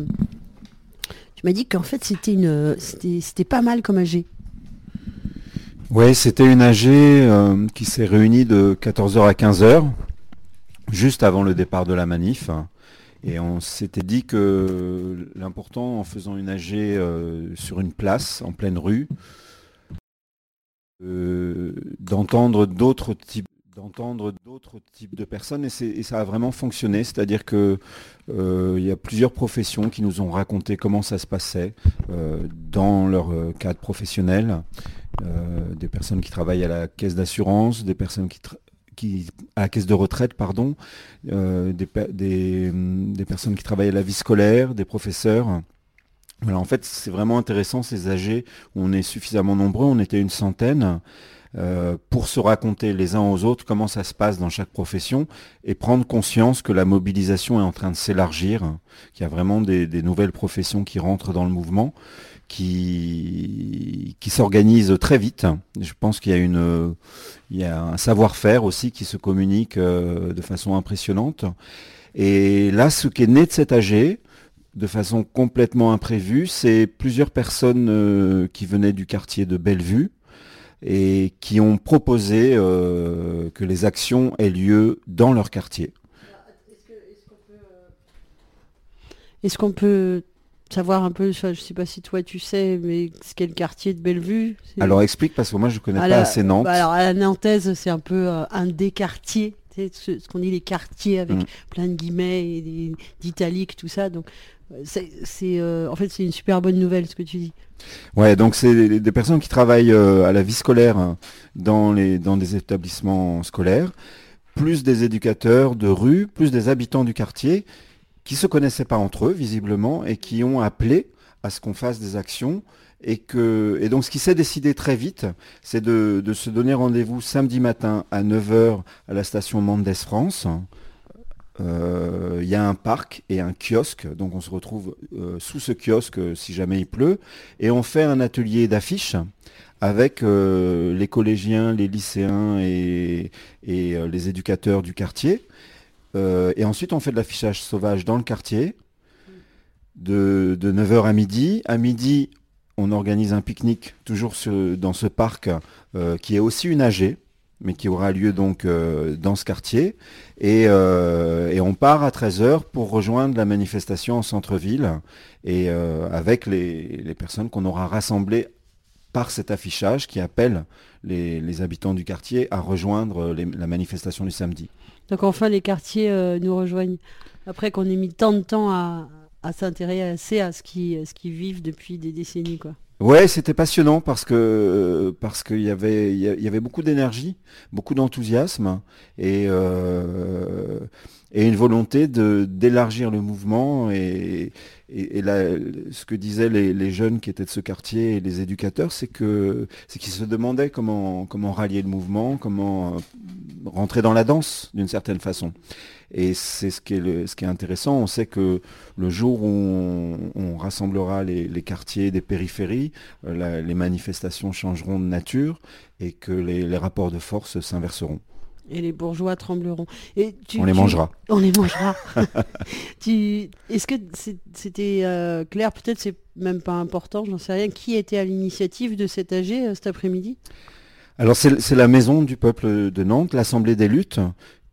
tu m'as dit qu'en fait, c'était une, c'était, c'était pas mal comme AG. Oui, c'était une AG euh, qui s'est réunie de 14h à 15h, juste avant le départ de la manif. Et on s'était dit que l'important en faisant une AG euh, sur une place, en pleine rue, euh, d'entendre d'autres types de personnes. Et, ça a vraiment fonctionné, c'est-à-dire que euh, y a plusieurs professions qui nous ont raconté comment ça se passait dans leur cadre professionnel, des personnes qui travaillent à la caisse d'assurance, des personnes qui, à la caisse de retraite, pardon, euh, des, pe- des, des personnes qui travaillent à la vie scolaire, des professeurs. Voilà, en fait, c'est vraiment intéressant ces où on est suffisamment nombreux, on était une centaine, euh, pour se raconter les uns aux autres comment ça se passe dans chaque profession et prendre conscience que la mobilisation est en train de s'élargir, qu'il y a vraiment des nouvelles professions qui rentrent dans le mouvement, qui, s'organisent très vite. Je pense qu'il y a, une, il y a un savoir-faire aussi qui se communique euh, de façon impressionnante. Et là, ce qui est né de cet AG, de façon complètement imprévue, c'est plusieurs personnes euh, qui venaient du quartier de Bellevue et qui ont proposé euh, que les actions aient lieu dans leur quartier. Est-ce qu'on peut savoir un peu, je sais pas si toi tu sais, mais ce qu'est le quartier de Bellevue? Alors explique parce que moi je connais À pas la- assez Nantes. bah alors à la nantaise, c'est un peu euh, un des quartiers, tu sais, ce, ce qu'on dit les quartiers avec Mm. plein de guillemets d'italiques, tout ça. Donc euh, c'est, euh, en fait c'est une super bonne nouvelle ce que tu dis. Ouais, donc c'est des, personnes qui travaillent euh, à la vie scolaire hein, dans, les, dans des établissements scolaires, plus des éducateurs de rue, plus des habitants du quartier qui se connaissaient pas entre eux visiblement et qui ont appelé à ce qu'on fasse des actions et que et donc ce qui s'est décidé très vite, c'est de, se donner rendez-vous samedi matin à 9h à la station Mendes France. Euh, Il y a un parc et un kiosque, donc on se retrouve euh, sous ce kiosque euh, si jamais il pleut, et on fait un atelier d'affiches avec les collégiens, les lycéens et, les éducateurs du quartier. Euh, et ensuite on fait de l'affichage sauvage dans le quartier de, de 9h à midi. À midi, on organise un pique-nique toujours dans ce parc euh, qui est aussi une AG, mais qui aura lieu donc euh, dans ce quartier. Et, on part à 13h pour rejoindre la manifestation en centre-ville et avec les personnes qu'on aura rassemblées par cet affichage qui appelle les, habitants du quartier à rejoindre la manifestation du samedi. Donc enfin les quartiers euh, nous rejoignent. Après qu'on ait mis tant de temps à, s'intéresser à ce qui qu'ils vivent depuis des décennies quoi. Ouais, c'était passionnant parce que parce qu'il y avait il y avait beaucoup d'énergie, beaucoup d'enthousiasme et euh, et une volonté de d'élargir le mouvement et et, ce que disaient les, les jeunes qui étaient de ce quartier et les éducateurs, c'est que c'est qu'ils se demandaient comment comment rallier le mouvement, comment euh, rentrer dans la danse d'une certaine façon. Et c'est ce qui est, le- ce qui est intéressant. On sait que le jour où on, on rassemblera les, les quartiers des périphéries, euh, la- les manifestations changeront de nature et que les, les rapports de force s'inverseront. Et les bourgeois trembleront. Et tu- On les tu- mangera. On les mangera. Tu- Est-ce que c'était euh, clair? Peut-être c'est même pas important, j'en sais rien. Qui était à l'initiative de cet AG euh, cet après-midi? Alors c'est la maison du peuple de Nantes, l'Assemblée des luttes.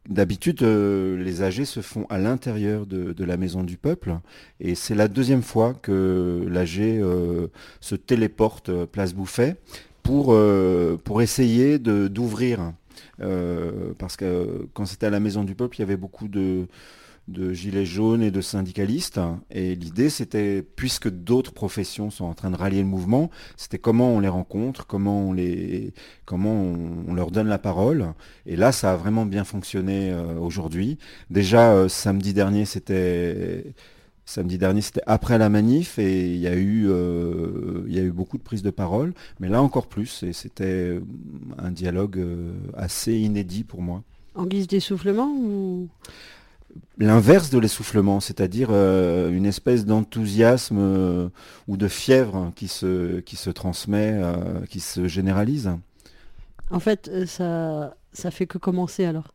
D'habitude, euh, les AG se font à l'intérieur de, la maison du peuple. Et c'est la deuxième fois que l'AG euh, se téléporte euh, place Bouffet pour, pour essayer d'ouvrir. Parce que quand c'était à la maison du peuple, il y avait beaucoup de, de gilets jaunes et de syndicalistes. Et l'idée, c'était, puisque d'autres professions sont en train de rallier le mouvement, c'était comment on les rencontre, comment on, les, comment on, leur donne la parole. Et là, ça a vraiment bien fonctionné euh, aujourd'hui. Déjà, euh, samedi dernier, c'était Samedi dernier, c'était après la manif et il y, a eu, euh, il y a eu beaucoup de prises de parole, mais là encore plus, et c'était un dialogue assez inédit pour moi. En guise d'essoufflement ou? L'inverse de l'essoufflement, c'est-à-dire euh, une espèce d'enthousiasme euh, ou de fièvre qui se, qui se transmet, euh, qui se généralise. En fait, ça, ça fait que commencer alors.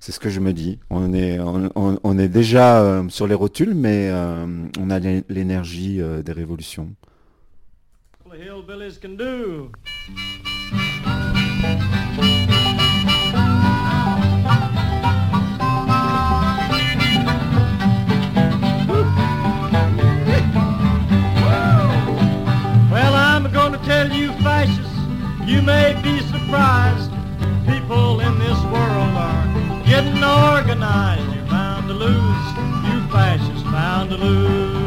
C'est ce que je me dis. On est, on, on- on est déjà euh, sur les rotules, mais euh, on a l'é- l'énergie euh, des révolutions. The you may be surprised. People in this world are getting organized. You're bound to lose, you fascists bound to lose.